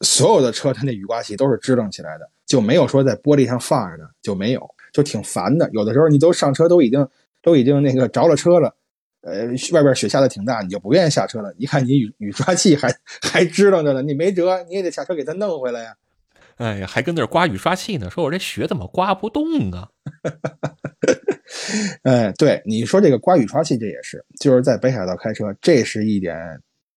所有的车它那雨刮器都是支棱起来的，就没有说在玻璃上放着的，就没有，就挺烦的。有的时候你都上车都已经都已经那个着了车了，呃，外边雪下的挺大，你就不愿意下车了。一看你雨雨刷器还还支棱着呢，你没辙，你也得下车给它弄回来呀。哎呀，还跟那儿刮雨刷器呢，说我这雪怎么刮不动啊？哎，对，你说这个刮雨刷器，这也是，就是在北海道开车，这是一点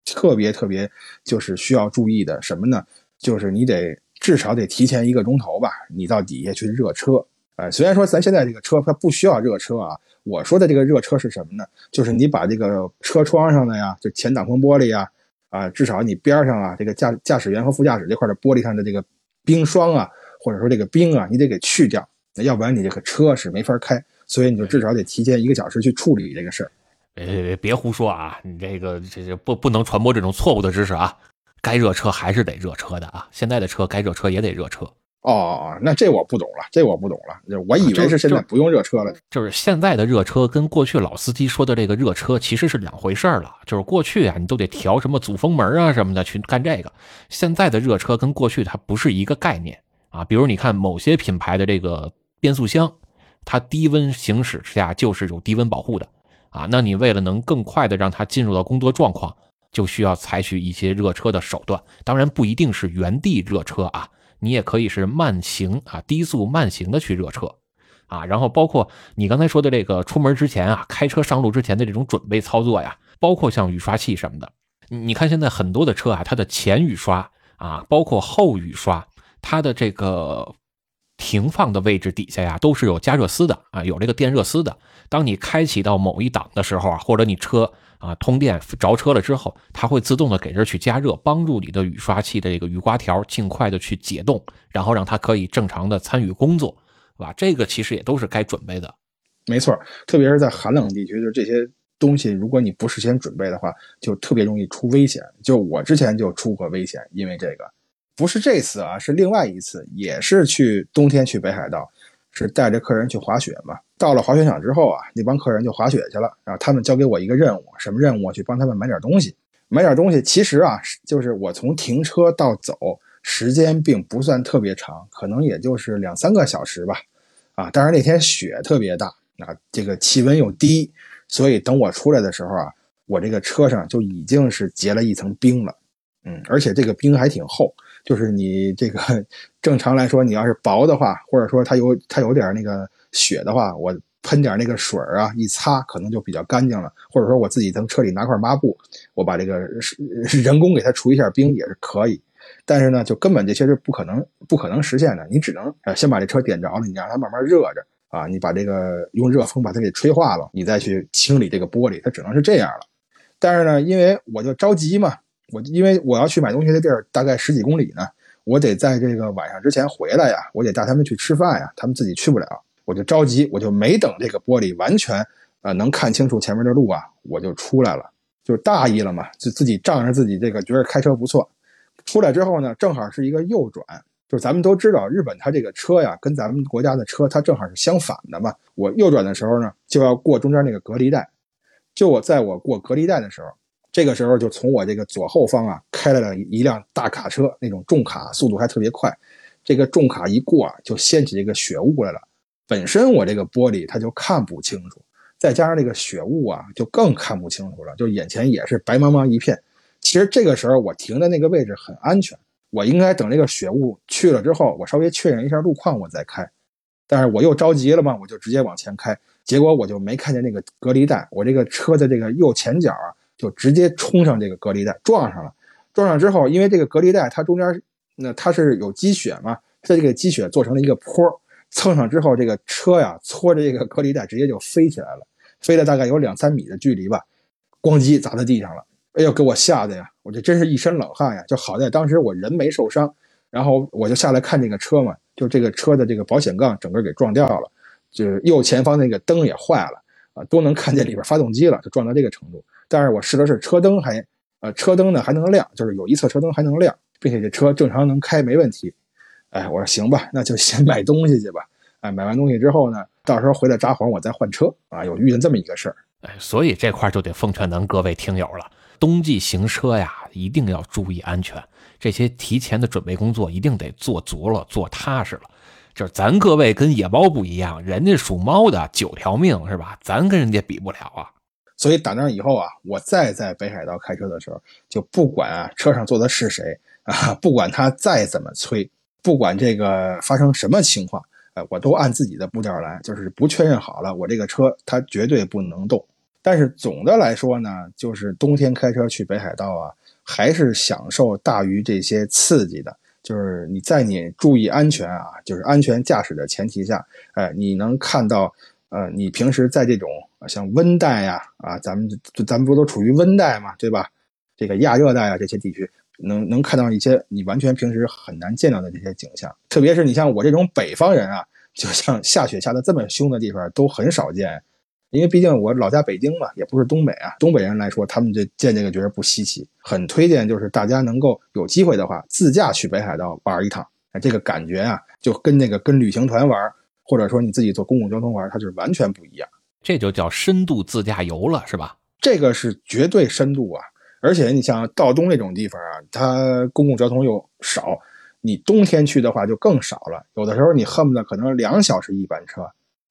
特别特别，就是需要注意的什么呢？就是你得至少得提前一个钟头吧，你到底下去热车。哎，虽然说咱现在这个车它不需要热车啊，我说的这个热车是什么呢？就是你把这个车窗上的呀，就前挡风玻璃呀，啊，至少你边上啊，这个驾驾驶员和副驾驶这块的玻璃上的这个冰霜啊，或者说这个冰啊，你得给去掉，要不然你这个车是没法开。所以你就至少得提前一个小时去处理这个事儿。别别别胡说啊！你这个这这不不能传播这种错误的知识啊！该热车还是得热车的啊！现在的车该热车也得热车。哦，那这我不懂了，这我不懂了。我以为是现在不用热车了。就是现在的热车跟过去老司机说的这个热车其实是两回事了。就是过去啊，你都得调什么阻风门啊什么的去干这个。现在的热车跟过去它不是一个概念啊。比如你看某些品牌的这个变速箱。它低温行驶之下就是有低温保护的，啊，那你为了能更快的让它进入到工作状况，就需要采取一些热车的手段。当然不一定是原地热车啊，你也可以是慢行啊，低速慢行的去热车，啊，然后包括你刚才说的这个出门之前啊，开车上路之前的这种准备操作呀，包括像雨刷器什么的，你看现在很多的车啊，它的前雨刷啊，包括后雨刷，它的这个。停放的位置底下呀，都是有加热丝的啊，有这个电热丝的。当你开启到某一档的时候啊，或者你车啊通电着车了之后，它会自动的给这去加热，帮助你的雨刷器的这个雨刮条尽快的去解冻，然后让它可以正常的参与工作，是吧？这个其实也都是该准备的。没错，特别是在寒冷地区，就这些东西，如果你不事先准备的话，就特别容易出危险。就我之前就出过危险，因为这个。不是这次啊，是另外一次，也是去冬天去北海道，是带着客人去滑雪嘛。到了滑雪场之后啊，那帮客人就滑雪去了，然后他们交给我一个任务，什么任务？去帮他们买点东西。买点东西，其实啊，就是我从停车到走时间并不算特别长，可能也就是两三个小时吧。啊，但是那天雪特别大，啊，这个气温又低，所以等我出来的时候啊，我这个车上就已经是结了一层冰了。嗯，而且这个冰还挺厚。就是你这个正常来说，你要是薄的话，或者说它有它有点那个雪的话，我喷点那个水啊，一擦可能就比较干净了。或者说我自己从车里拿块抹布，我把这个人工给它除一下冰也是可以。但是呢，就根本这些是不可能不可能实现的。你只能呃先把这车点着了，你让它慢慢热着啊，你把这个用热风把它给吹化了，你再去清理这个玻璃，它只能是这样了。但是呢，因为我就着急嘛。我因为我要去买东西的地儿大概十几公里呢，我得在这个晚上之前回来呀，我得带他们去吃饭呀，他们自己去不了，我就着急，我就没等这个玻璃完全呃能看清楚前面的路啊，我就出来了，就大意了嘛，就自己仗着自己这个觉得开车不错，出来之后呢，正好是一个右转，就是咱们都知道日本它这个车呀跟咱们国家的车它正好是相反的嘛，我右转的时候呢就要过中间那个隔离带，就我在我过隔离带的时候。这个时候就从我这个左后方啊开来了一辆大卡车，那种重卡，速度还特别快。这个重卡一过啊，就掀起这个雪雾来了。本身我这个玻璃它就看不清楚，再加上这个雪雾啊，就更看不清楚了，就眼前也是白茫茫一片。其实这个时候我停的那个位置很安全，我应该等这个雪雾去了之后，我稍微确认一下路况，我再开。但是我又着急了嘛，我就直接往前开，结果我就没看见那个隔离带，我这个车的这个右前角啊。就直接冲上这个隔离带，撞上了。撞上之后，因为这个隔离带它中间那它是有积雪嘛，它这个积雪做成了一个坡，蹭上之后，这个车呀搓着这个隔离带直接就飞起来了，飞了大概有两三米的距离吧，咣叽砸在地上了。哎呦，给我吓得呀，我这真是一身冷汗呀。就好在当时我人没受伤，然后我就下来看这个车嘛，就这个车的这个保险杠整个给撞掉了，就是右前方那个灯也坏了啊，都能看见里边发动机了，就撞到这个程度。但是我试了试车灯还，呃，车灯呢还能亮，就是有一侧车灯还能亮，并且这车正常能开，没问题。哎，我说行吧，那就先 买东西去吧。哎，买完东西之后呢，到时候回来扎黄我再换车啊。有遇见这么一个事儿，哎，所以这块就得奉劝咱各位听友了，冬季行车呀，一定要注意安全。这些提前的准备工作一定得做足了，做踏实了。就是咱各位跟野猫不一样，人家属猫的九条命是吧？咱跟人家比不了啊。所以打那以后啊，我再在北海道开车的时候，就不管啊车上坐的是谁啊，不管他再怎么催，不管这个发生什么情况，呃，我都按自己的步调来，就是不确认好了，我这个车它绝对不能动。但是总的来说呢，就是冬天开车去北海道啊，还是享受大于这些刺激的。就是你在你注意安全啊，就是安全驾驶的前提下，哎，你能看到，呃，你平时在这种像温带呀，啊，咱们咱们不都处于温带嘛，对吧？这个亚热带啊这些地区，能能看到一些你完全平时很难见到的这些景象。特别是你像我这种北方人啊，就像下雪下的这么凶的地方都很少见。因为毕竟我老家北京嘛，也不是东北啊。东北人来说，他们这见这个觉得不稀奇，很推荐。就是大家能够有机会的话，自驾去北海道玩一趟，这个感觉啊，就跟那个跟旅行团玩，或者说你自己坐公共交通玩，它是完全不一样。这就叫深度自驾游了，是吧？这个是绝对深度啊！而且你像道东那种地方啊，它公共交通又少，你冬天去的话就更少了。有的时候你恨不得可能两小时一班车，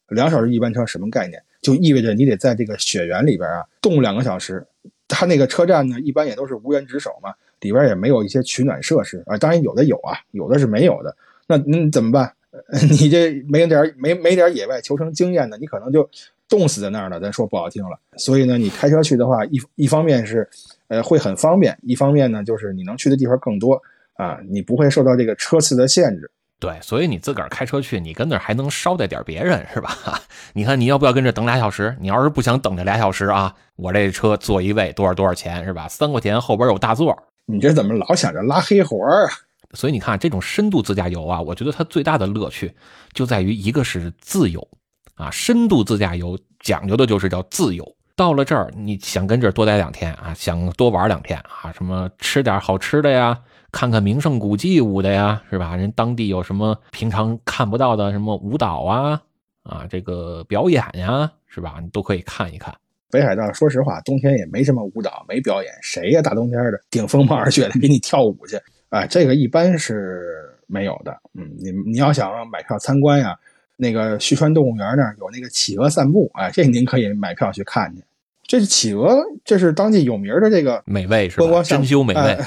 两小时一班车什么概念？就意味着你得在这个雪原里边啊冻两个小时，它那个车站呢一般也都是无人值守嘛，里边也没有一些取暖设施啊，当然有的有啊，有的是没有的。那嗯怎么办？你这没点没没点野外求生经验的，你可能就冻死在那儿了。咱说不好听了。所以呢，你开车去的话，一一方面是呃会很方便，一方面呢就是你能去的地方更多啊，你不会受到这个车次的限制。对，所以你自个儿开车去，你跟那儿还能捎带点别人，是吧？你看你要不要跟这等俩小时？你要是不想等这俩小时啊，我这车坐一位多少多少钱，是吧？三块钱后边有大座。你这怎么老想着拉黑活儿？所以你看这种深度自驾游啊，我觉得它最大的乐趣就在于一个是自由啊，深度自驾游讲究的就是叫自由。到了这儿，你想跟这儿多待两天啊，想多玩两天啊，什么吃点好吃的呀。看看名胜古迹舞的呀，是吧？人当地有什么平常看不到的什么舞蹈啊，啊，这个表演呀，是吧？你都可以看一看。北海道说实话，冬天也没什么舞蹈，没表演，谁呀？大冬天的顶风冒着雪的给你跳舞去？啊，这个一般是没有的。嗯，你你要想买票参观呀，那个旭川动物园那儿有那个企鹅散步，哎，这您可以买票去看去。这是企鹅，这是当地有名的这个美味是吧？珍馐美味，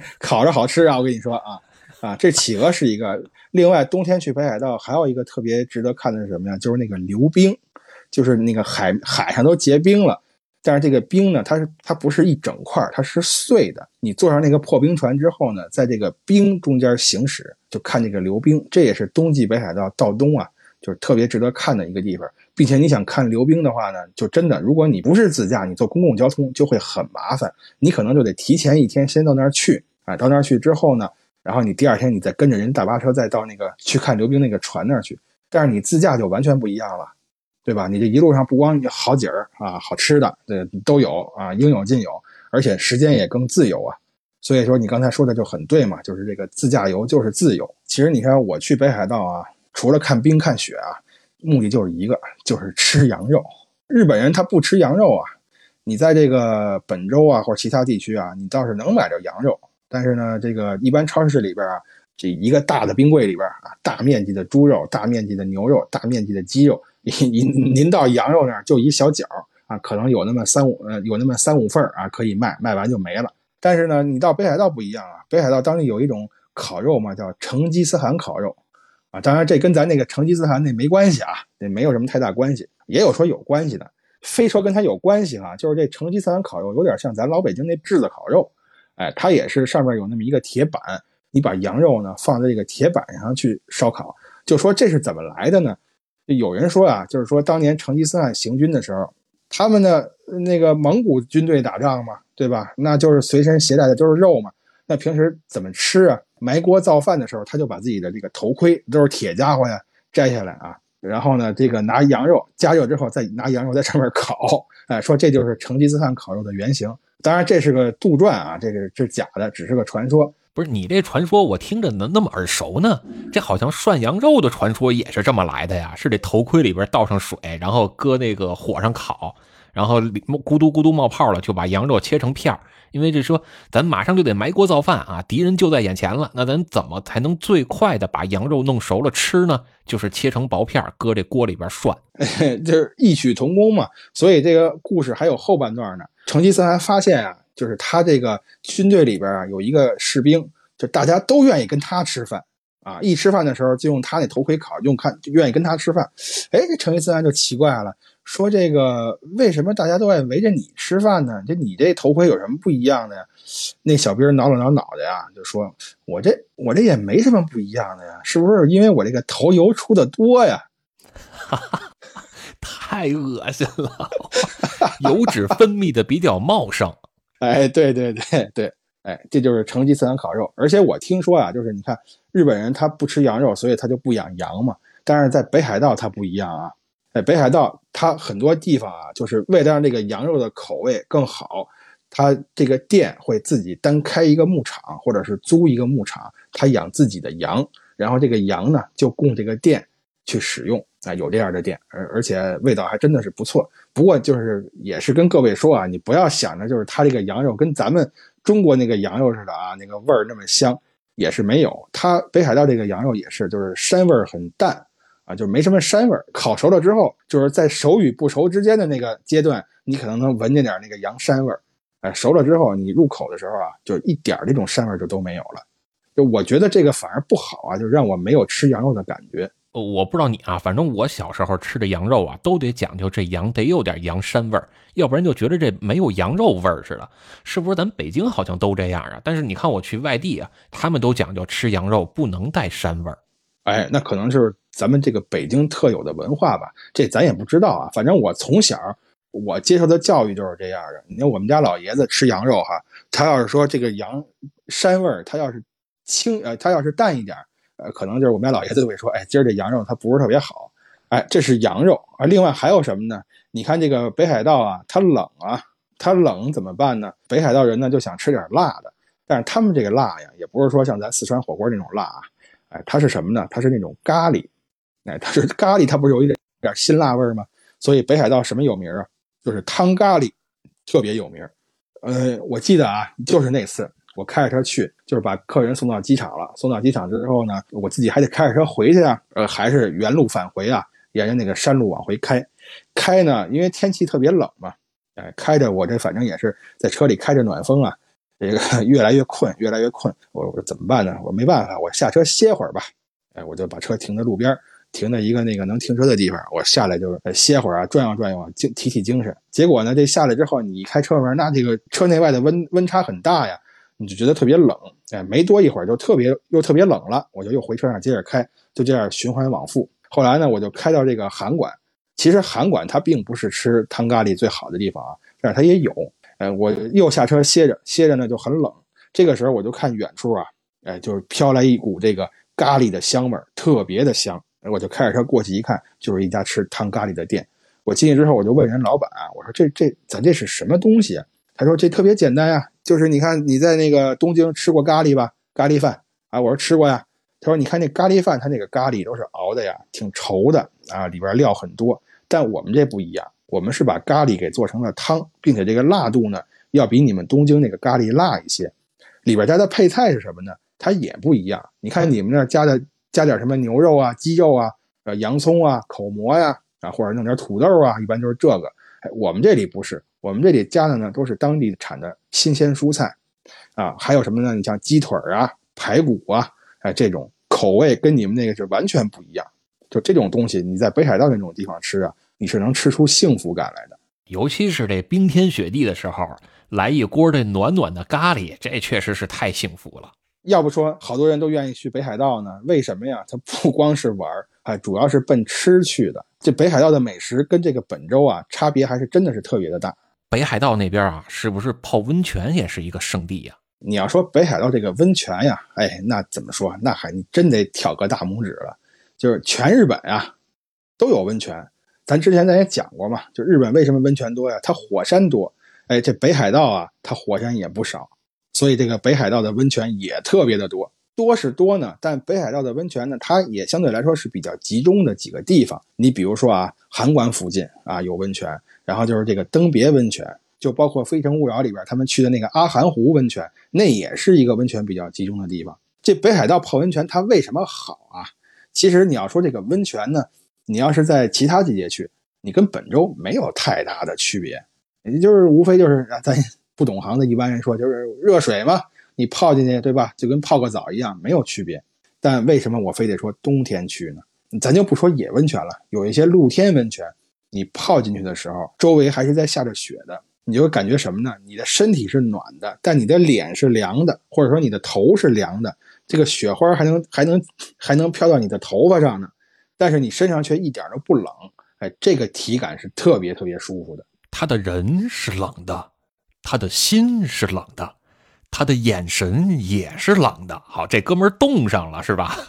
烤着好吃啊！我跟你说啊啊，这企鹅是一个。另外，冬天去北海道还有一个特别值得看的是什么呀？就是那个溜冰，就是那个海海上都结冰了，但是这个冰呢，它是它不是一整块，它是碎的。你坐上那个破冰船之后呢，在这个冰中间行驶，就看这个流冰，这也是冬季北海道到冬啊，就是特别值得看的一个地方。并且你想看流冰的话呢，就真的，如果你不是自驾，你坐公共交通就会很麻烦。你可能就得提前一天先到那儿去啊，到那儿去之后呢，然后你第二天你再跟着人大巴车再到那个去看流冰那个船那儿去。但是你自驾就完全不一样了，对吧？你这一路上不光好景儿啊，好吃的对都有啊，应有尽有，而且时间也更自由啊。所以说你刚才说的就很对嘛，就是这个自驾游就是自由。其实你看我去北海道啊，除了看冰看雪啊。目的就是一个，就是吃羊肉。日本人他不吃羊肉啊。你在这个本州啊或者其他地区啊，你倒是能买着羊肉。但是呢，这个一般超市里边啊，这一个大的冰柜里边啊，大面积的猪肉、大面积的牛肉、大面积的鸡肉，您您到羊肉那儿就一小角啊，可能有那么三五呃有那么三五份啊可以卖，卖完就没了。但是呢，你到北海道不一样啊，北海道当地有一种烤肉嘛，叫成吉思汗烤肉。啊，当然这跟咱那个成吉思汗那没关系啊，那没有什么太大关系。也有说有关系的，非说跟他有关系哈，就是这成吉思汗烤肉有点像咱老北京那炙子烤肉，哎，它也是上面有那么一个铁板，你把羊肉呢放在这个铁板上去烧烤。就说这是怎么来的呢？有人说啊，就是说当年成吉思汗行军的时候，他们的那个蒙古军队打仗嘛，对吧？那就是随身携带的都是肉嘛，那平时怎么吃啊？埋锅造饭的时候，他就把自己的这个头盔都是铁家伙呀摘下来啊，然后呢，这个拿羊肉加热之后，再拿羊肉在上面烤，哎，说这就是成吉思汗烤肉的原型。当然这是个杜撰啊，这个是假的，只是个传说。不是你这传说，我听着怎么那么耳熟呢？这好像涮羊肉的传说也是这么来的呀，是这头盔里边倒上水，然后搁那个火上烤。然后咕嘟咕嘟冒泡了，就把羊肉切成片。因为这说咱马上就得埋锅造饭啊，敌人就在眼前了，那咱怎么才能最快的把羊肉弄熟了吃呢？就是切成薄片，搁这锅里边涮，就是异曲同工嘛。所以这个故事还有后半段呢。成吉思汗发现啊，就是他这个军队里边啊有一个士兵，就大家都愿意跟他吃饭。啊，一吃饭的时候就用他那头盔烤，用看愿意跟他吃饭。哎，这成吉思汗就奇怪了，说这个为什么大家都爱围着你吃饭呢？这你这头盔有什么不一样的呀？那小兵挠了挠脑袋啊，就说：“我这我这也没什么不一样的呀，是不是因为我这个头油出的多呀？”哈哈，太恶心了，油脂分泌的比较茂盛。哎，对对对对。哎，这就是成吉思汗烤肉，而且我听说啊，就是你看日本人他不吃羊肉，所以他就不养羊嘛。但是在北海道他不一样啊，在北海道它很多地方啊，就是为了让这个羊肉的口味更好，他这个店会自己单开一个牧场，或者是租一个牧场，他养自己的羊，然后这个羊呢就供这个店去使用啊，有这样的店，而而且味道还真的是不错。不过就是也是跟各位说啊，你不要想着就是它这个羊肉跟咱们。中国那个羊肉似的啊，那个味儿那么香，也是没有。它北海道这个羊肉也是，就是膻味儿很淡啊，就没什么膻味儿。烤熟了之后，就是在熟与不熟之间的那个阶段，你可能能闻见点那个羊膻味儿。哎，熟了之后，你入口的时候啊，就一点这种膻味就都没有了。就我觉得这个反而不好啊，就让我没有吃羊肉的感觉。我不知道你啊，反正我小时候吃的羊肉啊，都得讲究这羊得有点羊膻味儿，要不然就觉得这没有羊肉味儿似的。是不是咱北京好像都这样啊？但是你看我去外地啊，他们都讲究吃羊肉不能带膻味儿。哎，那可能就是咱们这个北京特有的文化吧，这咱也不知道啊。反正我从小我接受的教育就是这样的。你看我们家老爷子吃羊肉哈，他要是说这个羊膻味儿，他要是轻呃，他要是淡一点。呃，可能就是我们家老爷子会说，哎，今儿这羊肉它不是特别好，哎，这是羊肉啊。另外还有什么呢？你看这个北海道啊，它冷啊，它冷怎么办呢？北海道人呢就想吃点辣的，但是他们这个辣呀，也不是说像咱四川火锅那种辣啊，哎，它是什么呢？它是那种咖喱，哎，它是咖喱，它不是有一点点辛辣味吗？所以北海道什么有名啊？就是汤咖喱特别有名。呃，我记得啊，就是那次。我开着车去，就是把客人送到机场了。送到机场之后呢，我自己还得开着车回去啊。呃，还是原路返回啊，沿着那个山路往回开。开呢，因为天气特别冷嘛，哎，开着我这反正也是在车里开着暖风啊。这个 越来越困，越来越困。我我怎么办呢？我没办法，我下车歇会儿吧。哎，我就把车停在路边，停在一个那个能停车的地方。我下来就是歇会儿啊，转悠转悠啊，精提提精神。结果呢，这下来之后，你一开车门，那这个车内外的温温差很大呀。你就觉得特别冷，哎，没多一会儿就特别又特别冷了，我就又回车上接着开，就这样循环往复。后来呢，我就开到这个函馆。其实函馆它并不是吃汤咖喱最好的地方啊，但是它也有。哎，我又下车歇着，歇着呢就很冷。这个时候我就看远处啊，哎，就是飘来一股这个咖喱的香味儿，特别的香。我就开着车过去一看，就是一家吃汤咖喱的店。我进去之后，我就问人老板啊，我说这这咱这是什么东西啊？他说这特别简单呀。就是你看你在那个东京吃过咖喱吧？咖喱饭啊，我说吃过呀。他说你看那咖喱饭，它那个咖喱都是熬的呀，挺稠的啊，里边料很多。但我们这不一样，我们是把咖喱给做成了汤，并且这个辣度呢要比你们东京那个咖喱辣一些。里边加的配菜是什么呢？它也不一样。你看你们那加的加点什么牛肉啊、鸡肉啊、呃洋葱啊、口蘑呀啊，或者弄点土豆啊，一般就是这个。我们这里不是。我们这里加的呢，都是当地产的新鲜蔬菜，啊，还有什么呢？你像鸡腿啊、排骨啊，哎，这种口味跟你们那个是完全不一样。就这种东西，你在北海道那种地方吃啊，你是能吃出幸福感来的。尤其是这冰天雪地的时候，来一锅这暖暖的咖喱，这确实是太幸福了。要不说好多人都愿意去北海道呢？为什么呀？它不光是玩儿，哎，主要是奔吃去的。这北海道的美食跟这个本州啊，差别还是真的是特别的大。北海道那边啊，是不是泡温泉也是一个圣地呀？你要说北海道这个温泉呀，哎，那怎么说？那还你真得挑个大拇指了。就是全日本啊，都有温泉。咱之前咱也讲过嘛，就日本为什么温泉多呀？它火山多。哎，这北海道啊，它火山也不少，所以这个北海道的温泉也特别的多。多是多呢，但北海道的温泉呢，它也相对来说是比较集中的几个地方。你比如说啊，函馆附近啊有温泉，然后就是这个登别温泉，就包括《非诚勿扰》里边他们去的那个阿寒湖温泉，那也是一个温泉比较集中的地方。这北海道泡温泉它为什么好啊？其实你要说这个温泉呢，你要是在其他季节去，你跟本州没有太大的区别，也就是无非就是咱 不懂行的一般人说就是热水嘛。你泡进去，对吧？就跟泡个澡一样，没有区别。但为什么我非得说冬天去呢？咱就不说野温泉了，有一些露天温泉，你泡进去的时候，周围还是在下着雪的，你就会感觉什么呢？你的身体是暖的，但你的脸是凉的，或者说你的头是凉的，这个雪花还能还能还能飘到你的头发上呢，但是你身上却一点都不冷。哎，这个体感是特别特别舒服的。他的人是冷的，他的心是冷的。他的眼神也是冷的，好，这哥们儿冻上了是吧？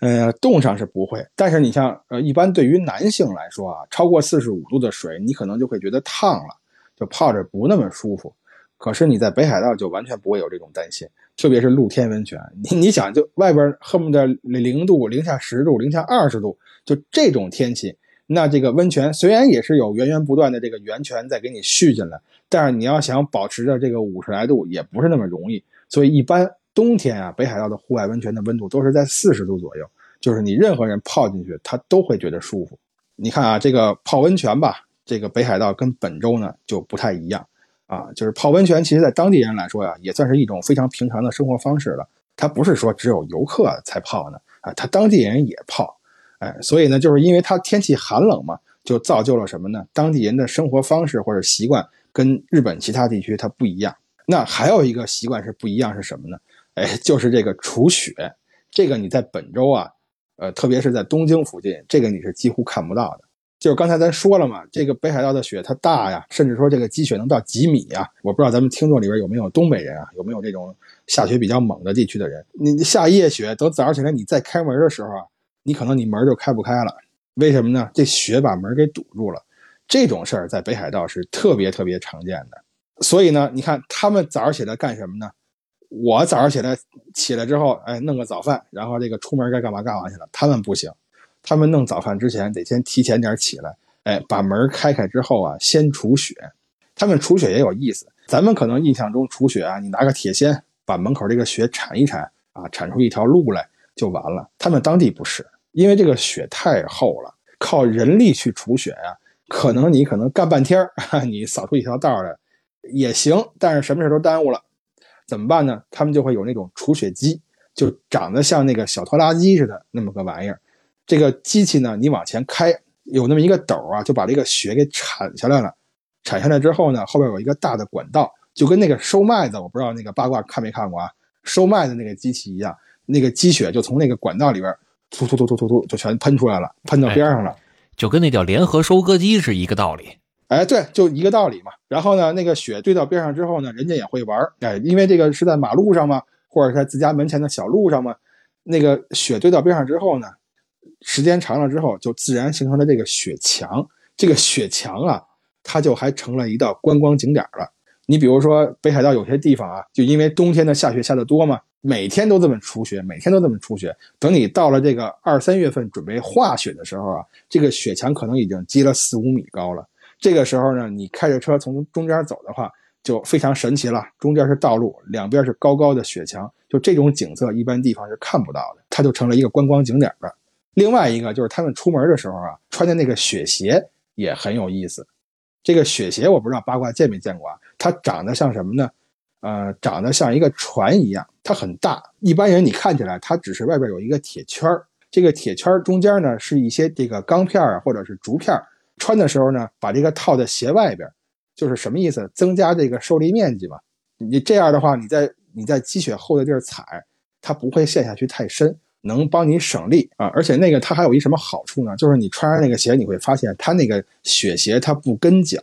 呃，冻上是不会，但是你像呃，一般对于男性来说啊，超过四十五度的水，你可能就会觉得烫了，就泡着不那么舒服。可是你在北海道就完全不会有这种担心，特别是露天温泉，你 你想，就外边恨不得零度、零下十度、零下二十度，就这种天气。那这个温泉虽然也是有源源不断的这个源泉在给你续进来，但是你要想保持着这个五十来度也不是那么容易。所以一般冬天啊，北海道的户外温泉的温度都是在四十度左右，就是你任何人泡进去，他都会觉得舒服。你看啊，这个泡温泉吧，这个北海道跟本州呢就不太一样啊，就是泡温泉，其实在当地人来说呀，也算是一种非常平常的生活方式了。它不是说只有游客才泡呢啊，他当地人也泡。哎，所以呢，就是因为它天气寒冷嘛，就造就了什么呢？当地人的生活方式或者习惯跟日本其他地区它不一样。那还有一个习惯是不一样，是什么呢？哎，就是这个除雪。这个你在本州啊，呃，特别是在东京附近，这个你是几乎看不到的。就是刚才咱说了嘛，这个北海道的雪它大呀，甚至说这个积雪能到几米呀。我不知道咱们听众里边有没有东北人啊，有没有这种下雪比较猛的地区的人？你下夜雪，等早上起来你再开门的时候啊。你可能你门就开不开了，为什么呢？这雪把门给堵住了。这种事儿在北海道是特别特别常见的。所以呢，你看他们早上起来干什么呢？我早上起来起来之后，哎，弄个早饭，然后这个出门该干嘛干嘛去了。他们不行，他们弄早饭之前得先提前点起来，哎，把门开开之后啊，先除雪。他们除雪也有意思。咱们可能印象中除雪啊，你拿个铁锨把门口这个雪铲一铲啊，铲出一条路来就完了。他们当地不是。因为这个雪太厚了，靠人力去除雪呀，可能你可能干半天 你扫出一条道来也行，但是什么事都耽误了，怎么办呢？他们就会有那种除雪机，就长得像那个小拖拉机似的那么个玩意儿。这个机器呢，你往前开，有那么一个斗啊，就把这个雪给铲下来了。铲下来之后呢，后边有一个大的管道，就跟那个收麦子，我不知道那个八卦看没看过啊？收麦子那个机器一样，那个积雪就从那个管道里边。突突突突突突，就全喷出来了，喷到边上了，就跟那叫联合收割机是一个道理。哎，对，就一个道理嘛。然后呢，那个雪堆到边上之后呢，人家也会玩哎，因为这个是在马路上嘛，或者在自家门前的小路上嘛。那个雪堆到边上之后呢，时间长了之后，就自然形成了这个雪墙。这个雪墙啊，它就还成了一道观光景点了。你比如说北海道有些地方啊，就因为冬天的下雪下的多嘛。每天都这么除雪，每天都这么除雪。等你到了这个二三月份准备化雪的时候啊，这个雪墙可能已经积了四五米高了。这个时候呢，你开着车从中间走的话，就非常神奇了。中间是道路，两边是高高的雪墙，就这种景色一般地方是看不到的，它就成了一个观光景点了。另外一个就是他们出门的时候啊，穿的那个雪鞋也很有意思。这个雪鞋我不知道八卦见没见过啊？它长得像什么呢？呃，长得像一个船一样，它很大。一般人你看起来，它只是外边有一个铁圈儿，这个铁圈儿中间呢是一些这个钢片儿或者是竹片儿。穿的时候呢，把这个套在鞋外边，就是什么意思？增加这个受力面积嘛。你这样的话，你在你在积雪厚的地儿踩，它不会陷下去太深，能帮你省力啊。而且那个它还有一什么好处呢？就是你穿上那个鞋，你会发现它那个雪鞋它不跟脚。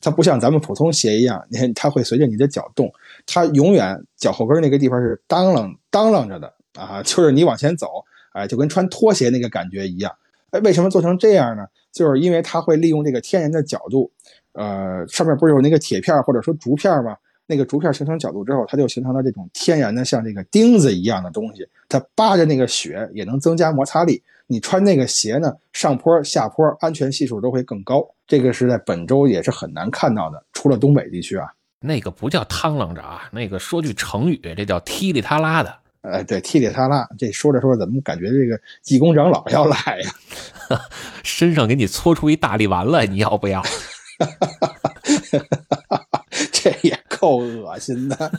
它不像咱们普通鞋一样，你看它会随着你的脚动，它永远脚后跟那个地方是当啷当啷着的啊，就是你往前走，哎，就跟穿拖鞋那个感觉一样。哎，为什么做成这样呢？就是因为它会利用这个天然的角度，呃，上面不是有那个铁片或者说竹片吗？那个竹片形成角度之后，它就形成了这种天然的像这个钉子一样的东西，它扒着那个雪也能增加摩擦力。你穿那个鞋呢，上坡下坡安全系数都会更高。这个是在本周也是很难看到的，除了东北地区啊。那个不叫趟啷着啊，那个说句成语，这叫踢里踏拉的。呃，对，踢里踏拉。这说着说着，怎么感觉这个济公长老要来呀？身上给你搓出一大力丸来，你要不要？这也够恶心的。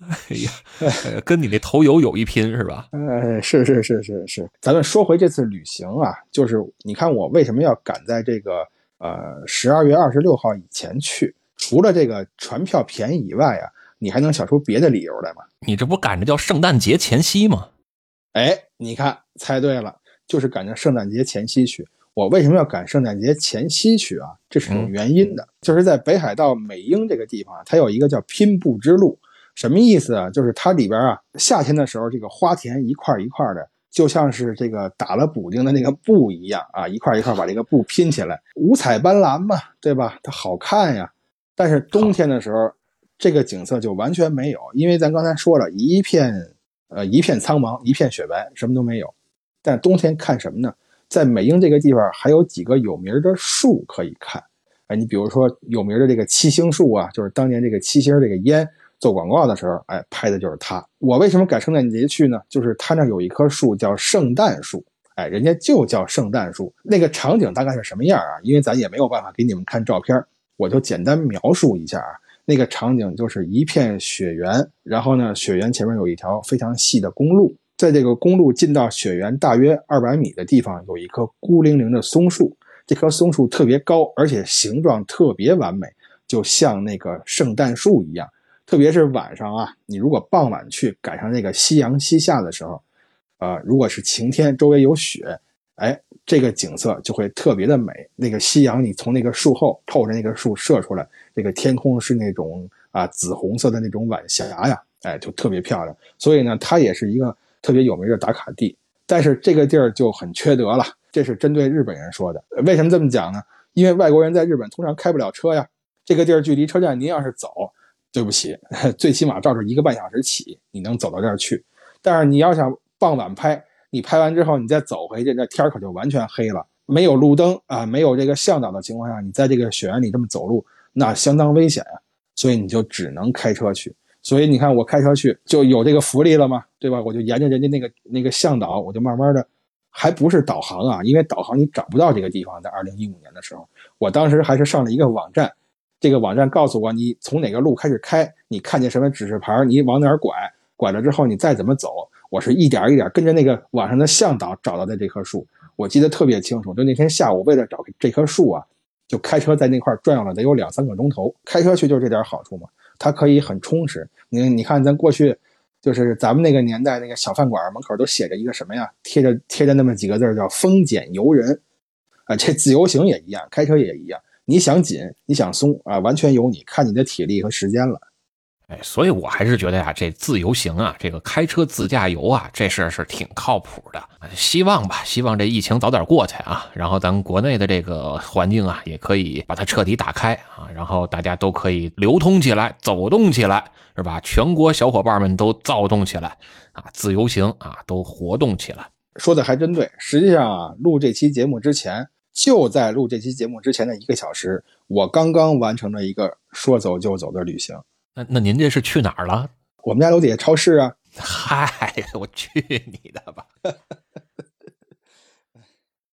哎呀，跟你那头油有一拼是吧？呃，是是是是是。咱们说回这次旅行啊，就是你看我为什么要赶在这个呃十二月二十六号以前去？除了这个船票便宜以外啊，你还能想出别的理由来吗？你这不赶着叫圣诞节前夕吗？哎，你看猜对了，就是赶着圣诞节前夕去。我为什么要赶圣诞节前夕去啊？这是有原因的，就是在北海道美瑛这个地方，它有一个叫拼布之路。什么意思啊？就是它里边啊，夏天的时候，这个花田一块一块的，就像是这个打了补丁的那个布一样啊，一块一块把这个布拼起来，五彩斑斓嘛，对吧？它好看呀。但是冬天的时候，这个景色就完全没有，因为咱刚才说了一片呃一片苍茫，一片雪白，什么都没有。但冬天看什么呢？在美瑛这个地方还有几个有名的树可以看。哎，你比如说有名的这个七星树啊，就是当年这个七星这个烟。做广告的时候，哎，拍的就是它。我为什么赶圣诞节去呢？就是它那有一棵树叫圣诞树，哎，人家就叫圣诞树。那个场景大概是什么样啊？因为咱也没有办法给你们看照片，我就简单描述一下啊。那个场景就是一片雪原，然后呢，雪原前面有一条非常细的公路，在这个公路进到雪原大约二百米的地方，有一棵孤零零的松树。这棵松树特别高，而且形状特别完美，就像那个圣诞树一样。特别是晚上啊，你如果傍晚去，赶上那个夕阳西下的时候，呃，如果是晴天，周围有雪，哎，这个景色就会特别的美。那个夕阳，你从那个树后透着那个树射出来，这个天空是那种啊紫红色的那种晚霞呀，哎，就特别漂亮。所以呢，它也是一个特别有名的打卡地。但是这个地儿就很缺德了，这是针对日本人说的。为什么这么讲呢？因为外国人在日本通常开不了车呀。这个地儿距离车站，您要是走。对不起，最起码照着一个半小时起，你能走到这儿去。但是你要想傍晚拍，你拍完之后你再走回去，那天可就完全黑了。没有路灯啊，没有这个向导的情况下，你在这个雪原里这么走路，那相当危险呀。所以你就只能开车去。所以你看我开车去就有这个福利了嘛，对吧？我就沿着人家那个那个向导，我就慢慢的，还不是导航啊，因为导航你找不到这个地方。在二零一五年的时候，我当时还是上了一个网站。这个网站告诉我，你从哪个路开始开，你看见什么指示牌，你往哪儿拐，拐了之后你再怎么走。我是一点一点跟着那个网上的向导找到的这棵树，我记得特别清楚。就那天下午，为了找这棵树啊，就开车在那块转悠了得有两三个钟头。开车去就是这点好处嘛，它可以很充实。你你看，咱过去就是咱们那个年代，那个小饭馆门口都写着一个什么呀？贴着贴着那么几个字叫“风俭由人”，啊，这自由行也一样，开车也一样。你想紧，你想松啊，完全由你，看你的体力和时间了。哎，所以我还是觉得呀，这自由行啊，这个开车自驾游啊，这事儿是挺靠谱的。希望吧，希望这疫情早点过去啊，然后咱们国内的这个环境啊，也可以把它彻底打开啊，然后大家都可以流通起来，走动起来，是吧？全国小伙伴们都躁动起来啊，自由行啊，都活动起来。说的还真对。实际上啊，录这期节目之前。就在录这期节目之前的一个小时，我刚刚完成了一个说走就走的旅行。那那您这是去哪儿了？我们家楼底下超市啊！嗨，我去你的吧！